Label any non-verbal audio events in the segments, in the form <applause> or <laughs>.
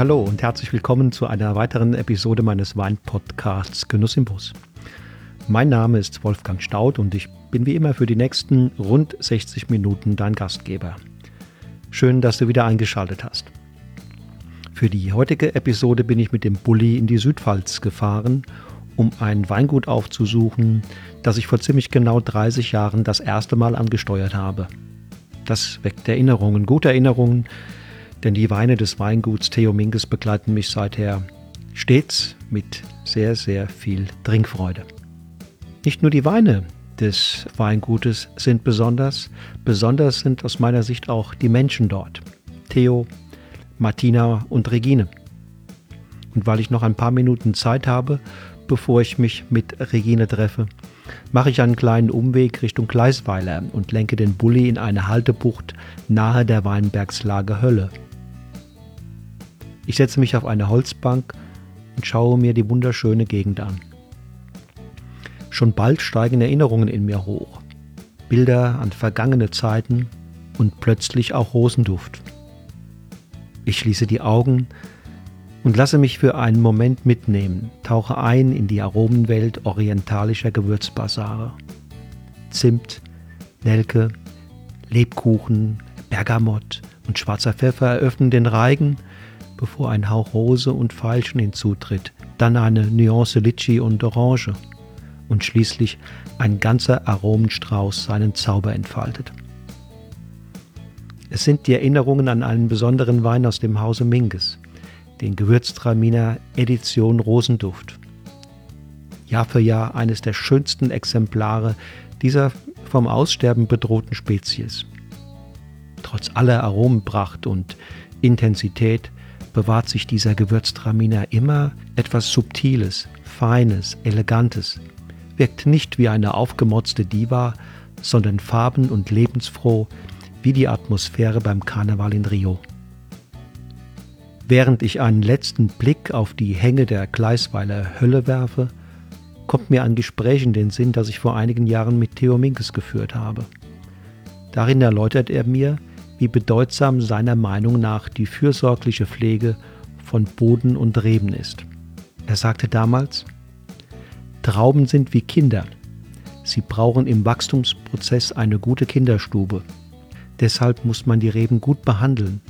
Hallo und herzlich willkommen zu einer weiteren Episode meines Wein-Podcasts Genuss im Bus. Mein Name ist Wolfgang Staud und ich bin wie immer für die nächsten rund 60 Minuten dein Gastgeber. Schön, dass du wieder eingeschaltet hast. Für die heutige Episode bin ich mit dem Bulli in die Südpfalz gefahren, um ein Weingut aufzusuchen, das ich vor ziemlich genau 30 Jahren das erste Mal angesteuert habe. Das weckt Erinnerungen, gute Erinnerungen, denn die Weine des Weinguts Theo Minges begleiten mich seither stets mit sehr, sehr viel Trinkfreude. Nicht nur die Weine des Weingutes sind besonders, besonders sind aus meiner Sicht auch die Menschen dort. Theo, Martina und Regine. Und weil ich noch ein paar Minuten Zeit habe, bevor ich mich mit Regine treffe, mache ich einen kleinen Umweg Richtung Gleisweiler und lenke den Bulli in eine Haltebucht nahe der Weinbergslage Hölle. Ich setze mich auf eine Holzbank und schaue mir die wunderschöne Gegend an. Schon bald steigen Erinnerungen in mir hoch. Bilder an vergangene Zeiten und plötzlich auch Rosenduft. Ich schließe die Augen und lasse mich für einen Moment mitnehmen, tauche ein in die Aromenwelt orientalischer Gewürzbasare. Zimt, Nelke, Lebkuchen, Bergamott und schwarzer Pfeffer eröffnen den Reigen, bevor ein Hauch Rose und Veilchen hinzutritt, dann eine Nuance Litchi und Orange und schließlich ein ganzer Aromenstrauß seinen Zauber entfaltet. Es sind die Erinnerungen an einen besonderen Wein aus dem Hause Minges, den Gewürztraminer Edition Rosenduft. Jahr für Jahr eines der schönsten Exemplare dieser vom Aussterben bedrohten Spezies. Trotz aller Aromenpracht und Intensität bewahrt sich dieser Gewürztraminer immer etwas Subtiles, Feines, Elegantes, wirkt nicht wie eine aufgemotzte Diva, sondern farben- und lebensfroh wie die Atmosphäre beim Karneval in Rio. Während ich einen letzten Blick auf die Hänge der Gleisweiler Hölle werfe, kommt mir ein Gespräch in den Sinn, das ich vor einigen Jahren mit Theo Minkes geführt habe. Darin erläutert er mir, wie bedeutsam seiner Meinung nach die fürsorgliche Pflege von Boden und Reben ist. Er sagte damals, Trauben sind wie Kinder. Sie brauchen im Wachstumsprozess eine gute Kinderstube. Deshalb muss man die Reben gut behandeln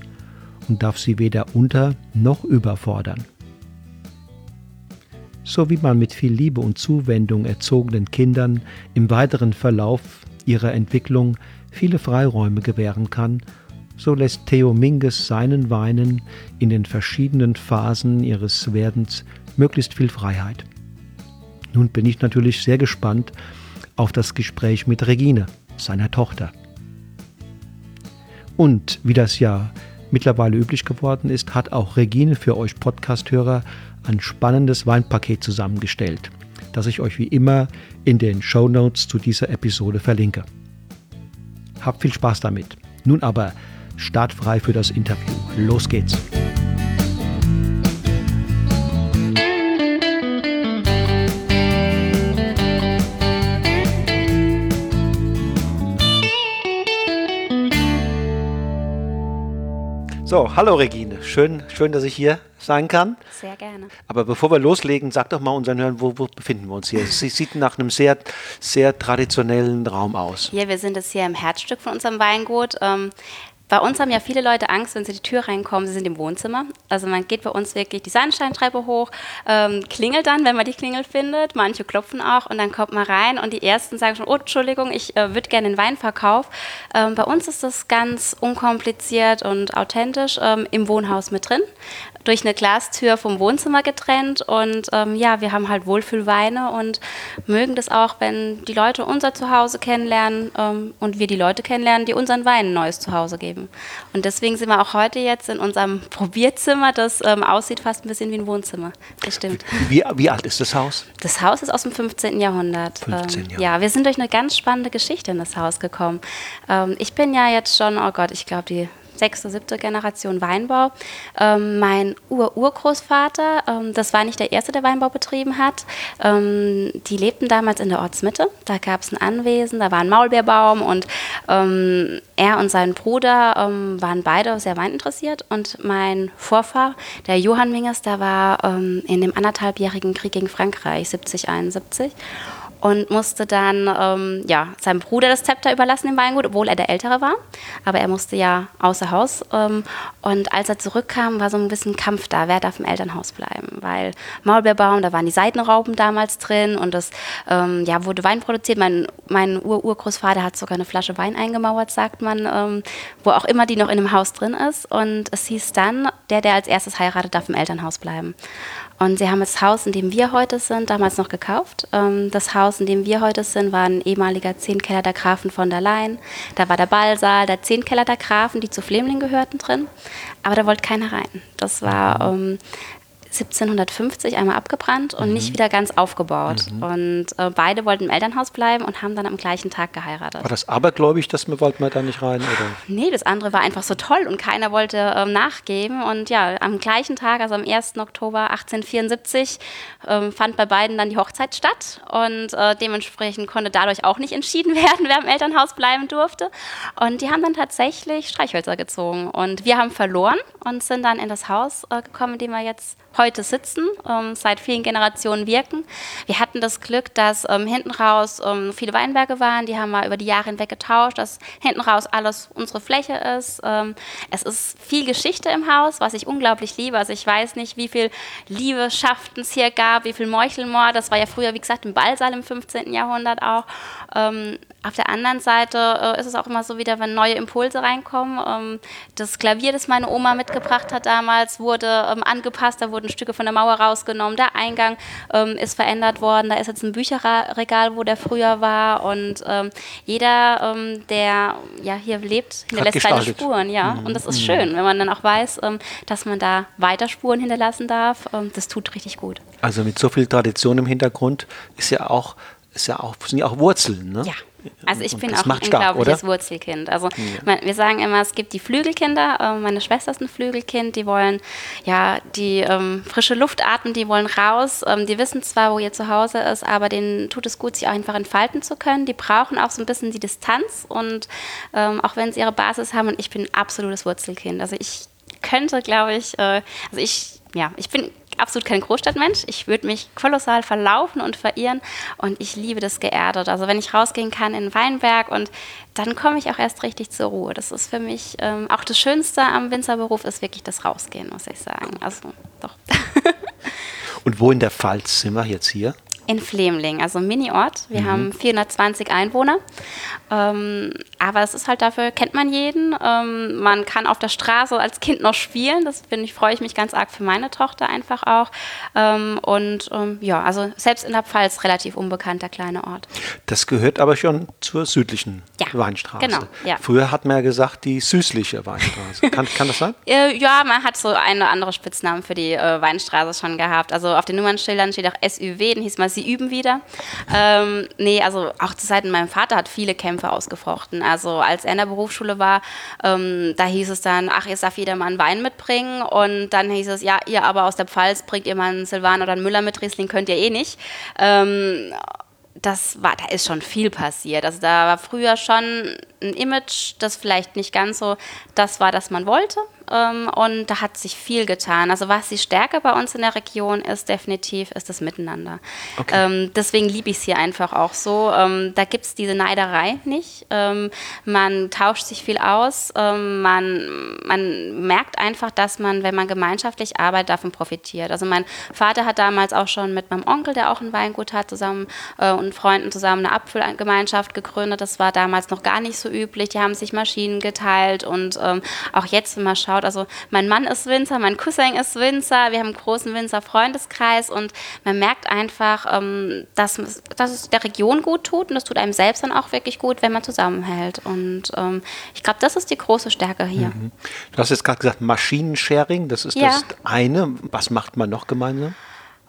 und darf sie weder unter noch überfordern. So wie man mit viel Liebe und Zuwendung erzogenen Kindern im weiteren Verlauf ihrer Entwicklung viele Freiräume gewähren kann, so lässt Theo Minges seinen Weinen in den verschiedenen Phasen ihres Werdens möglichst viel Freiheit. Nun bin ich natürlich sehr gespannt auf das Gespräch mit Regine, seiner Tochter. Und wie das ja mittlerweile üblich geworden ist, hat auch Regine für euch Podcasthörer ein spannendes Weinpaket zusammengestellt, das ich euch wie immer in den Show Notes zu dieser Episode verlinke. Habt viel Spaß damit. Nun aber startfrei für das Interview. Los geht's! So, hallo Regine. Schön, schön, dass ich hier sein kann. Sehr gerne. Aber bevor wir loslegen, sag doch mal unseren Hörern, wo, wo befinden wir uns hier? Es sieht nach einem sehr, sehr traditionellen Raum aus. Ja, wir sind jetzt hier im Herzstück von unserem Weingut. Ähm, bei uns haben ja viele Leute Angst, wenn sie die Tür reinkommen, sie sind im Wohnzimmer. Also man geht bei uns wirklich die Sandsteintreppe hoch, ähm, klingelt dann, wenn man die Klingel findet. Manche klopfen auch und dann kommt man rein und die ersten sagen schon, oh, Entschuldigung, ich äh, würde gerne den Weinverkauf. Ähm, bei uns ist das ganz unkompliziert und authentisch ähm, im Wohnhaus mit drin durch eine Glastür vom Wohnzimmer getrennt und ähm, ja, wir haben halt Wohlfühlweine und mögen das auch, wenn die Leute unser Zuhause kennenlernen ähm, und wir die Leute kennenlernen, die unseren Wein ein neues Zuhause geben. Und deswegen sind wir auch heute jetzt in unserem <laughs> Probierzimmer, das ähm, aussieht fast ein bisschen wie ein Wohnzimmer. Das stimmt. Wie, wie, alt ist das Haus? Das Haus ist aus dem 15. Jahrhundert. 15 Jahre. Ähm, ja, wir sind durch eine ganz spannende Geschichte in das Haus gekommen. Ähm, ich bin ja jetzt schon, oh Gott, ich glaube die sechste, siebte Generation Weinbau. Ähm, mein Ur-Urgroßvater, ähm, das war nicht der erste, der Weinbau betrieben hat. Ähm, die lebten damals in der Ortsmitte. Da gab es ein Anwesen, da war ein Maulbeerbaum und ähm, er und sein Bruder ähm, waren beide sehr weininteressiert. Und mein Vorfahr, der Johann Minges, der war ähm, in dem anderthalbjährigen Krieg gegen Frankreich 70, 71 und musste dann ähm, ja, seinem Bruder das Zepter überlassen im Weingut, obwohl er der Ältere war. Aber er musste ja außer Haus. Ähm, und als er zurückkam, war so ein bisschen Kampf da, wer darf im Elternhaus bleiben. Weil Maulbeerbaum, da waren die Seitenrauben damals drin und es ähm, ja, wurde Wein produziert. Mein, mein Ur-Urgroßvater hat sogar eine Flasche Wein eingemauert, sagt man, ähm, wo auch immer die noch in einem Haus drin ist. Und es hieß dann, der, der als erstes heiratet, darf im Elternhaus bleiben. Und sie haben das Haus, in dem wir heute sind, damals noch gekauft. Ähm, das Haus, in dem wir heute sind, war ein ehemaliger Zehnkeller der Grafen von der Leyen. Da war der Ballsaal, der Zehnkeller der Grafen, die zu Flemling gehörten, drin. Aber da wollte keiner rein. Das war ähm, 1750 einmal abgebrannt und mhm. nicht wieder ganz aufgebaut. Mhm. Und äh, beide wollten im Elternhaus bleiben und haben dann am gleichen Tag geheiratet. War das abergläubig, dass wir wollten wir da nicht rein? Oder? Nee, das andere war einfach so toll und keiner wollte ähm, nachgeben. Und ja, am gleichen Tag, also am 1. Oktober 1874, ähm, fand bei beiden dann die Hochzeit statt. Und äh, dementsprechend konnte dadurch auch nicht entschieden <laughs> werden, wer im Elternhaus bleiben durfte. Und die haben dann tatsächlich Streichhölzer gezogen. Und wir haben verloren und sind dann in das Haus äh, gekommen, in dem wir jetzt heute sitzen, ähm, seit vielen Generationen wirken. Wir hatten das Glück, dass ähm, hinten raus ähm, viele Weinberge waren, die haben wir über die Jahre hinweg getauscht, dass hinten raus alles unsere Fläche ist. Ähm, es ist viel Geschichte im Haus, was ich unglaublich liebe. Also ich weiß nicht, wie viel Liebschaften es hier gab, wie viel Meuchelmord. Das war ja früher, wie gesagt, im Ballsaal im 15. Jahrhundert auch. Ähm, auf der anderen Seite äh, ist es auch immer so wieder, wenn neue Impulse reinkommen. Ähm, das Klavier, das meine Oma mitgebracht hat damals, wurde angepasst, da wurden Stücke von der Mauer rausgenommen. Der Eingang ähm, ist verändert worden. Da ist jetzt ein Bücherregal, wo der früher war. Und ähm, jeder, ähm, der ja, hier lebt, hinterlässt seine Spuren. Ja? Mhm. Und das ist mhm. schön, wenn man dann auch weiß, ähm, dass man da weiter Spuren hinterlassen darf. das tut richtig gut. Also mit so viel Tradition im Hintergrund ist ja auch, ist ja auch, sind ja auch Wurzeln. Ne? Ja. Also ich bin auch ein unglaubliches stark, Wurzelkind. Also ja. man, wir sagen immer, es gibt die Flügelkinder. Äh, meine Schwester ist ein Flügelkind. Die wollen ja die ähm, frische Luft atmen, die wollen raus. Ähm, die wissen zwar, wo ihr Zuhause ist, aber denen tut es gut, sich auch einfach entfalten zu können. Die brauchen auch so ein bisschen die Distanz und ähm, auch wenn sie ihre Basis haben. Und ich bin ein absolutes Wurzelkind. Also ich könnte, glaube ich, äh, also ich ja, ich bin absolut kein Großstadtmensch. Ich würde mich kolossal verlaufen und verirren und ich liebe das geerdet. Also wenn ich rausgehen kann in Weinberg und dann komme ich auch erst richtig zur Ruhe. Das ist für mich ähm, auch das Schönste am Winzerberuf ist wirklich das Rausgehen, muss ich sagen. Also doch. <laughs> und wo in der Pfalz sind wir jetzt hier? In Flemling, also Mini-Ort. Wir mhm. haben 420 Einwohner. Ähm, aber es ist halt dafür, kennt man jeden. Ähm, man kann auf der Straße als Kind noch spielen. Das ich, freue ich mich ganz arg für meine Tochter einfach auch. Ähm, und ähm, ja, also selbst in der Pfalz relativ unbekannt, der kleine Ort. Das gehört aber schon zur südlichen ja, Weinstraße. Genau, ja. Früher hat man ja gesagt, die süßliche Weinstraße. kann, kann das sein? <laughs> Äh, ja, man hat so eine andere Spitznamen für die äh, Weinstraße schon gehabt. Also auf den Nummernschildern steht auch SUW, dann hieß mal sie üben wieder. Ähm, nee, also auch zu Zeiten meinem Vater hat viele Kämpfe ausgefochten. Also als er in der Berufsschule war, ähm, da hieß es dann, ach, jetzt darf jeder mal Wein mitbringen. Und dann hieß es, ja, ihr aber aus der Pfalz bringt ihr mal einen Silvan oder einen Müller mit Riesling, könnt ihr eh nicht. Ähm, das war, da ist schon viel passiert. Also da war früher schon ein Image, das vielleicht nicht ganz so das war, das man wollte. Ähm, und da hat sich viel getan. Also was die Stärke bei uns in der Region ist, definitiv, ist das Miteinander. Okay. Ähm, deswegen liebe ich es hier einfach auch so. Ähm, da gibt es diese Neiderei nicht. Ähm, man tauscht sich viel aus. Ähm, man, man merkt einfach, dass man, wenn man gemeinschaftlich arbeitet, davon profitiert. Also mein Vater hat damals auch schon mit meinem Onkel, der auch ein Weingut hat, zusammen äh, und Freunden zusammen eine Apfelgemeinschaft gegründet. Das war damals noch gar nicht so üblich. Die haben sich Maschinen geteilt und ähm, auch jetzt, wenn man schaut, aufgebaut. Also mein Mann ist Winzer, mein Cousin ist Winzer, wir haben einen großen Winzer-Freundeskreis und man merkt einfach, ähm, dass, dass es der Region gut tut und das tut einem selbst dann auch wirklich gut, wenn man zusammenhält. Und ähm, ich glaube, das ist die große Stärke hier. Mhm. Du hast jetzt gerade gesagt, Maschinensharing, das ist ja. das eine. Was macht man noch gemeinsam?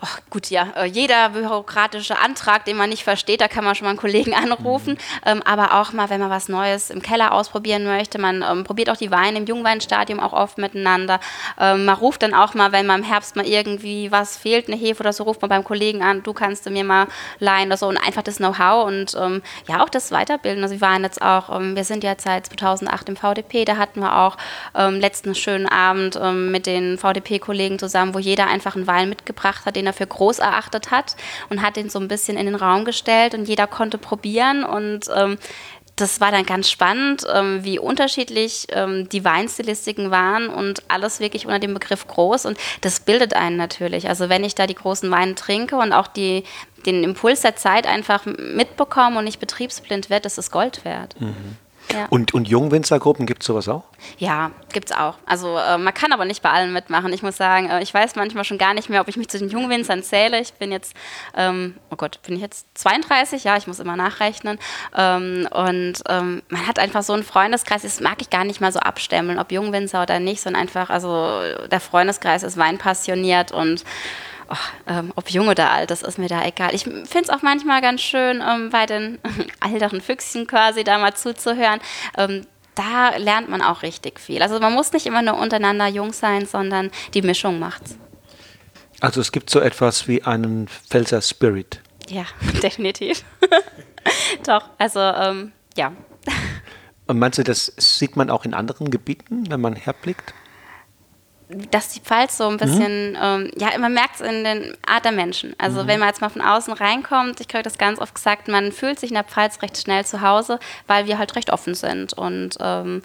Oh, gut, ja, äh, jeder bürokratische Antrag, den man nicht versteht, da kann man schon mal einen Kollegen <laughs> anrufen. Mhm. Ähm, aber auch mal, wenn man was Neues im Keller ausprobieren möchte. Man ähm, probiert auch die Weine im Jungweinstadium auch oft miteinander. Ähm, man ruft dann auch mal, wenn man im Herbst mal irgendwie was fehlt, eine Hefe oder so, ruft man beim Kollegen an, du kannst du mir mal leihen oder so. Und einfach das Know-how und ähm, ja, auch das Weiterbilden. Also wir waren jetzt auch, ähm, wir sind ja seit 2008 im VDP, da hatten wir auch ähm, letzten schönen Abend mit den VDP-Kollegen zusammen, wo jeder einfach einen Wein mitgebracht hat, den er er für groß erachtet hat und hat ihn so ein bisschen in den Raum gestellt und jeder konnte probieren und ähm, das war dann ganz spannend, ähm, wie unterschiedlich ähm, die Weinstilistiken waren und alles wirklich unter dem Begriff groß und das bildet einen natürlich. Also wenn ich da die großen Weine trinke und auch die, den Impuls der Zeit einfach mitbekomme und nicht betriebsblind werde, das ist Gold wert. Mhm. Ja. Und, und Jungwinzergruppen, gibt es sowas auch? Ja, gibt es auch. Also äh, man kann aber nicht bei allen mitmachen. Ich muss sagen, äh, ich weiß manchmal schon gar nicht mehr, ob ich mich zu den Jungwinzern zähle. Ich bin jetzt, ähm, oh Gott, bin ich jetzt 32? Ja, ich muss immer nachrechnen. Ähm, und ähm, man hat einfach so einen Freundeskreis, das mag ich gar nicht mal so abstempeln, ob Jungwinzer oder nicht, sondern einfach, also der Freundeskreis ist weinpassioniert und oh, ähm, ob jung oder alt, das ist mir da egal. Ich finde es auch manchmal ganz schön, ähm, bei den <laughs> älteren Füchschen quasi da mal zuzuhören. Ähm, da lernt man auch richtig viel. Also man muss nicht immer nur untereinander jung sein, sondern die Mischung macht's. Also es gibt so etwas wie einen Pfälzer Spirit. Ja, <laughs> definitiv. <laughs> Doch, also ähm, ja. Und meinst du, das sieht man auch in anderen Gebieten, wenn man herblickt? Dass die Pfalz so ein bisschen, mhm. ähm, ja, man merkt es in den Art der Menschen. Also mhm. wenn man jetzt mal von außen reinkommt, ich kriege das ganz oft gesagt, man fühlt sich in der Pfalz recht schnell zu Hause, weil wir halt recht offen sind. Und ähm,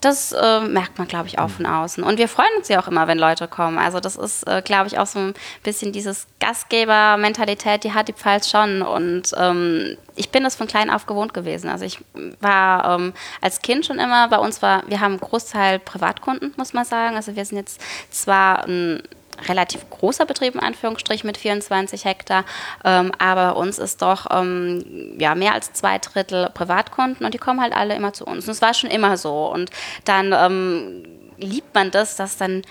das äh, merkt man, glaube ich, auch von außen. Und wir freuen uns ja auch immer, wenn Leute kommen. Also das ist, äh, glaube ich, auch so ein bisschen dieses Gastgeber-Mentalität, die hat die Pfalz schon. Und ähm, ich bin das von klein auf gewohnt gewesen. Also ich war ähm, als Kind schon immer, bei uns war, wir haben einen Großteil Privatkunden, muss man sagen. Also wir sind jetzt zwar ein relativ großer Betrieb in Anführungsstrichen mit 24 Hektar, ähm, aber uns ist doch ähm, ja, mehr als zwei Drittel Privatkunden und die kommen halt alle immer zu uns. Und es war schon immer so. Und dann ähm, liebt man das, dass dann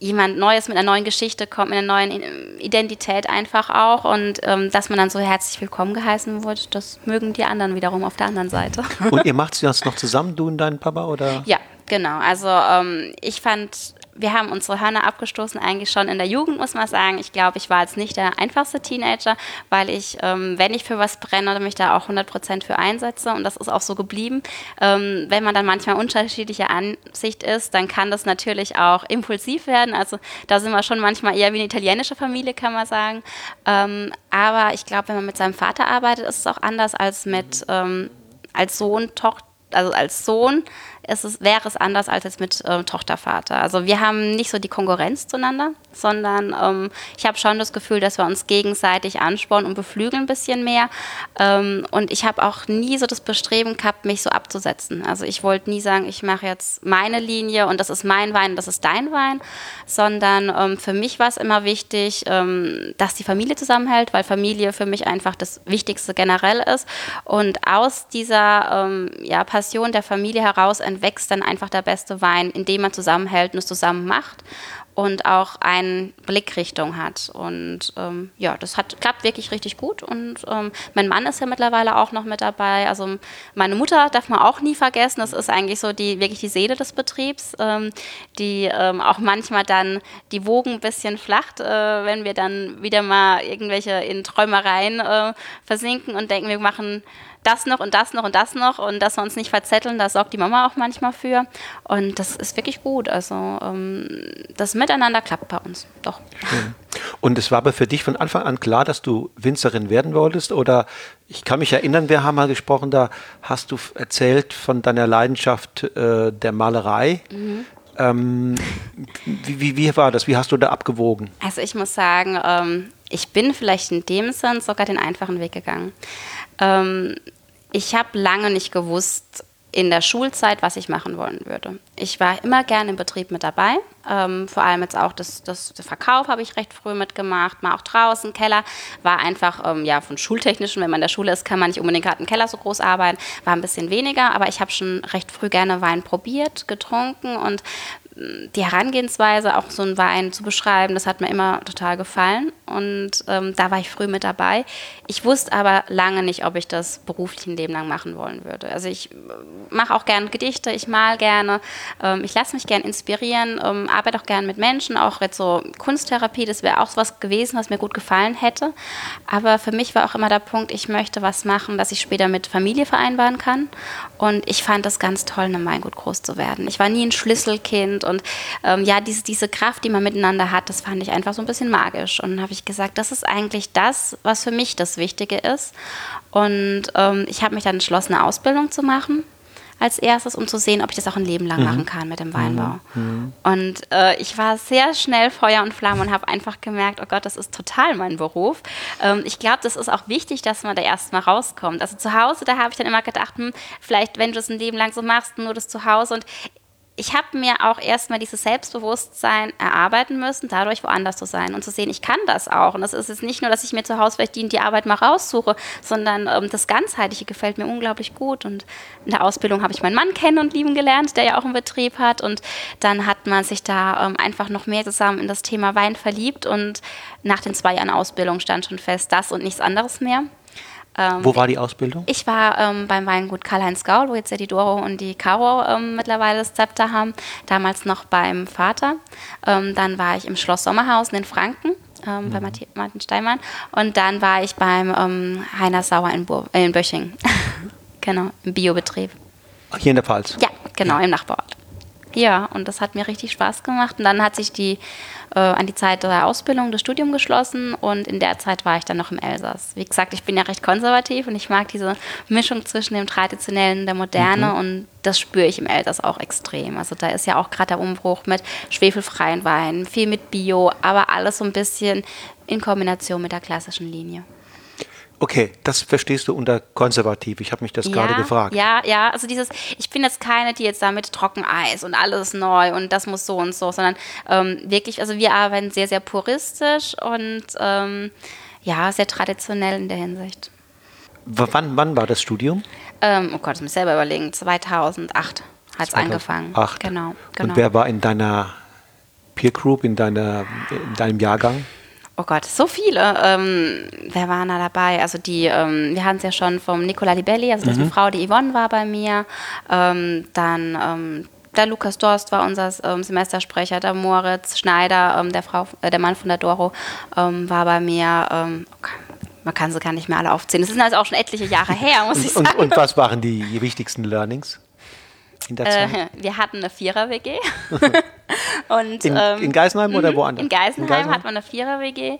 jemand Neues mit einer neuen Geschichte kommt, mit einer neuen Identität einfach auch und ähm, dass man dann so herzlich willkommen geheißen wird, das mögen die anderen wiederum auf der anderen Seite. Und ihr macht das noch zusammen, du und dein Papa, oder? Ja, genau. Also ähm, ich fand wir haben unsere Hörner abgestoßen, eigentlich schon in der Jugend, muss man sagen. Ich glaube, ich war jetzt nicht der einfachste Teenager, weil ich, ähm, wenn ich für was brenne, mich da auch 100 Prozent für einsetze und das ist auch so geblieben. Ähm, wenn man dann manchmal unterschiedlicher Ansicht ist, dann kann das natürlich auch impulsiv werden. Also da sind wir schon manchmal eher wie eine italienische Familie, kann man sagen. Ähm, aber ich glaube, wenn man mit seinem Vater arbeitet, ist es auch anders als mit ähm, als Sohn, Tochter also als Sohn ist wäre es anders als jetzt mit ähm, Tochtervater. Also wir haben nicht so die Konkurrenz zueinander, sondern ähm, ich habe schon das Gefühl, dass wir uns gegenseitig anspornen und beflügeln ein bisschen mehr. Ähm, und ich habe auch nie so das Bestreben gehabt, mich so abzusetzen. Also ich wollte nie sagen, ich mache jetzt meine Linie und das ist mein Wein, das ist dein Wein, sondern ähm, für mich war es immer wichtig, ähm, dass die Familie zusammenhält, weil Familie für mich einfach das Wichtigste generell ist. Und aus dieser ähm, ja, Passion der Familie heraus entwickelt wächst dann einfach der beste Wein, indem man zusammenhält und es zusammen macht und auch eine Blickrichtung hat. Und ähm, ja, das hat, klappt wirklich richtig gut. Und ähm, mein Mann ist ja mittlerweile auch noch mit dabei. Also meine Mutter darf man auch nie vergessen. Das ist eigentlich so die wirklich die Seele des Betriebs, ähm, die ähm, auch manchmal dann die Wogen ein bisschen flacht, äh, wenn wir dann wieder mal irgendwelche in Träumereien äh, versinken und denken, wir machen das noch und das noch und das noch und dass wir uns nicht verzetteln, da sorgt die Mama auch manchmal für. Und das ist wirklich gut. Also ähm, das Miteinander klappt bei uns. Doch. Schön. Und es war aber für dich von Anfang an klar, dass du Winzerin werden wolltest? Oder ich kann mich erinnern, wir haben mal gesprochen, da hast du erzählt von deiner Leidenschaft äh, der Malerei. Mhm. Ähm, wie, wie, wie, war das? Wie hast du da abgewogen? Also ich muss sagen, ähm, ich bin vielleicht in dem Sinn sogar den einfachen Weg gegangen. Ähm, ich habe lange nicht gewusst, in der Schulzeit, was ich machen wollen würde. Ich war immer gerne im Betrieb mit dabei. Ähm, vor allem jetzt auch das, das, Verkauf habe ich recht früh mitgemacht, mal auch draußen, Keller. War einfach, ähm, ja, von schultechnischen, wenn man in der Schule ist, kann man nicht unbedingt gerade im Keller so groß arbeiten. War ein bisschen weniger, aber ich habe schon recht früh gerne Wein probiert, getrunken und die Herangehensweise, auch so einen Wein zu beschreiben, das hat mir immer total gefallen. Und ähm, da war ich früh mit dabei. Ich wusste aber lange nicht, ob ich das beruflich ein Leben lang machen wollen würde. Also ich äh, mache auch gerne Gedichte, ich mal gerne, ähm, ich lasse mich gerne inspirieren, ähm, arbeite auch gerne mit Menschen, auch jetzt so Kunsttherapie, das wäre auch was gewesen, was mir gut gefallen hätte. Aber für mich war auch immer der Punkt, ich möchte was machen, das ich später mit Familie vereinbaren kann. Und ich fand das ganz toll, in Weingut groß zu werden. Ich war nie ein Schlüsselkind und ähm, ja, diese, diese Kraft, die man miteinander hat, das fand ich einfach so ein bisschen magisch. Und dann habe ich gesagt, das ist eigentlich das, was für mich das Wichtige ist. Und ähm, ich habe mich dann entschlossen, eine Ausbildung zu machen als erstes, um zu sehen, ob ich das auch ein Leben lang mhm. machen kann mit dem Weinbau. Mhm. mhm. Und äh, ich war sehr schnell Feuer und Flamme und habe einfach gemerkt, oh Gott, das ist total mein Beruf. Ähm, ich glaube, das ist auch wichtig, dass man da erstmal rauskommt. Also zu Hause, da habe ich dann immer gedacht, hm, vielleicht, wenn du es ein Leben lang so machst, nur das zu Hause. Und ich habe mir auch erstmal dieses Selbstbewusstsein erarbeiten müssen, dadurch woanders zu sein und zu sehen, ich kann das auch. Und das ist jetzt nicht nur, dass ich mir zu Hause vielleicht die, die Arbeit mal raussuche, sondern ähm, das Ganzheitliche gefällt mir unglaublich gut. Und in der Ausbildung habe ich meinen Mann kennen und lieben gelernt, der ja auch einen Betrieb hat. Und dann hat man sich da ähm, einfach noch mehr zusammen in das Thema Wein verliebt. Und nach den zwei Jahren Ausbildung stand schon fest, das und nichts anderes mehr. Ähm, wo war die Ausbildung? Ich war ähm, beim Weingut Karl-Heinz Gaul, wo jetzt ja die Doro und die Caro ähm, mittlerweile das Zepter haben. Damals noch beim Vater. Ähm, dann war ich im Schloss Sommerhausen in Franken. Ähm, mhm. bei Martin Steinmann. Und dann war ich beim ähm, Heiner Sauer in, Bur äh, in Böching. <laughs> genau, im Biobetrieb. Hier in der Pfalz? Ja, genau, ja. im Nachbarort. Ja, und das hat mir richtig Spaß gemacht. Und dann hat sich die äh, an die Zeit der Ausbildung das Studium geschlossen und in der Zeit war ich dann noch im Elsass. Wie gesagt, ich bin ja recht konservativ und ich mag diese Mischung zwischen dem Traditionellen und der Moderne mhm. und das spüre ich im Elsass auch extrem. Also da ist ja auch gerade der Umbruch mit schwefelfreien Weinen, viel mit Bio, aber alles so ein bisschen in Kombination mit der klassischen Linie. Okay, das verstehst du unter konservativ. Ich habe mich das ja, gerade gefragt. Ja, ja, also dieses, ich bin jetzt keine, die jetzt damit Trockeneis und alles neu und das muss so und so, sondern ähm, wirklich, also wir arbeiten sehr, sehr puristisch und ähm, ja, sehr traditionell in der Hinsicht. W wann, wann war das Studium? Ähm, oh Gott, ich muss selber überlegen, 2008 hat es angefangen. Genau, genau. Und wer war in deiner Peer Group, in, deiner, in deinem Jahrgang? Oh Gott, so viele. Ähm, wer war da dabei? Also die, ähm, wir hatten es ja schon vom Nicola Libelli, also mhm. die Frau, die Yvonne war bei mir. Ähm, dann ähm, der Lukas Dorst war unser ähm, Semestersprecher, der Moritz Schneider, ähm, der, Frau, äh, der Mann von der Doro, war bei mir. Okay man kann sie gar nicht mehr alle aufzählen. Das sind also auch schon etliche Jahre <laughs> her, muss ich sagen. Und, und was waren die wichtigsten Learnings? in der Zeit? Äh, wir hatten eine Vierer-WG. <laughs> und, in, ähm, in, Geisenheim oder mhm, woanders? In Geisenheim, in Geisenheim? hat man eine Vierer-WG.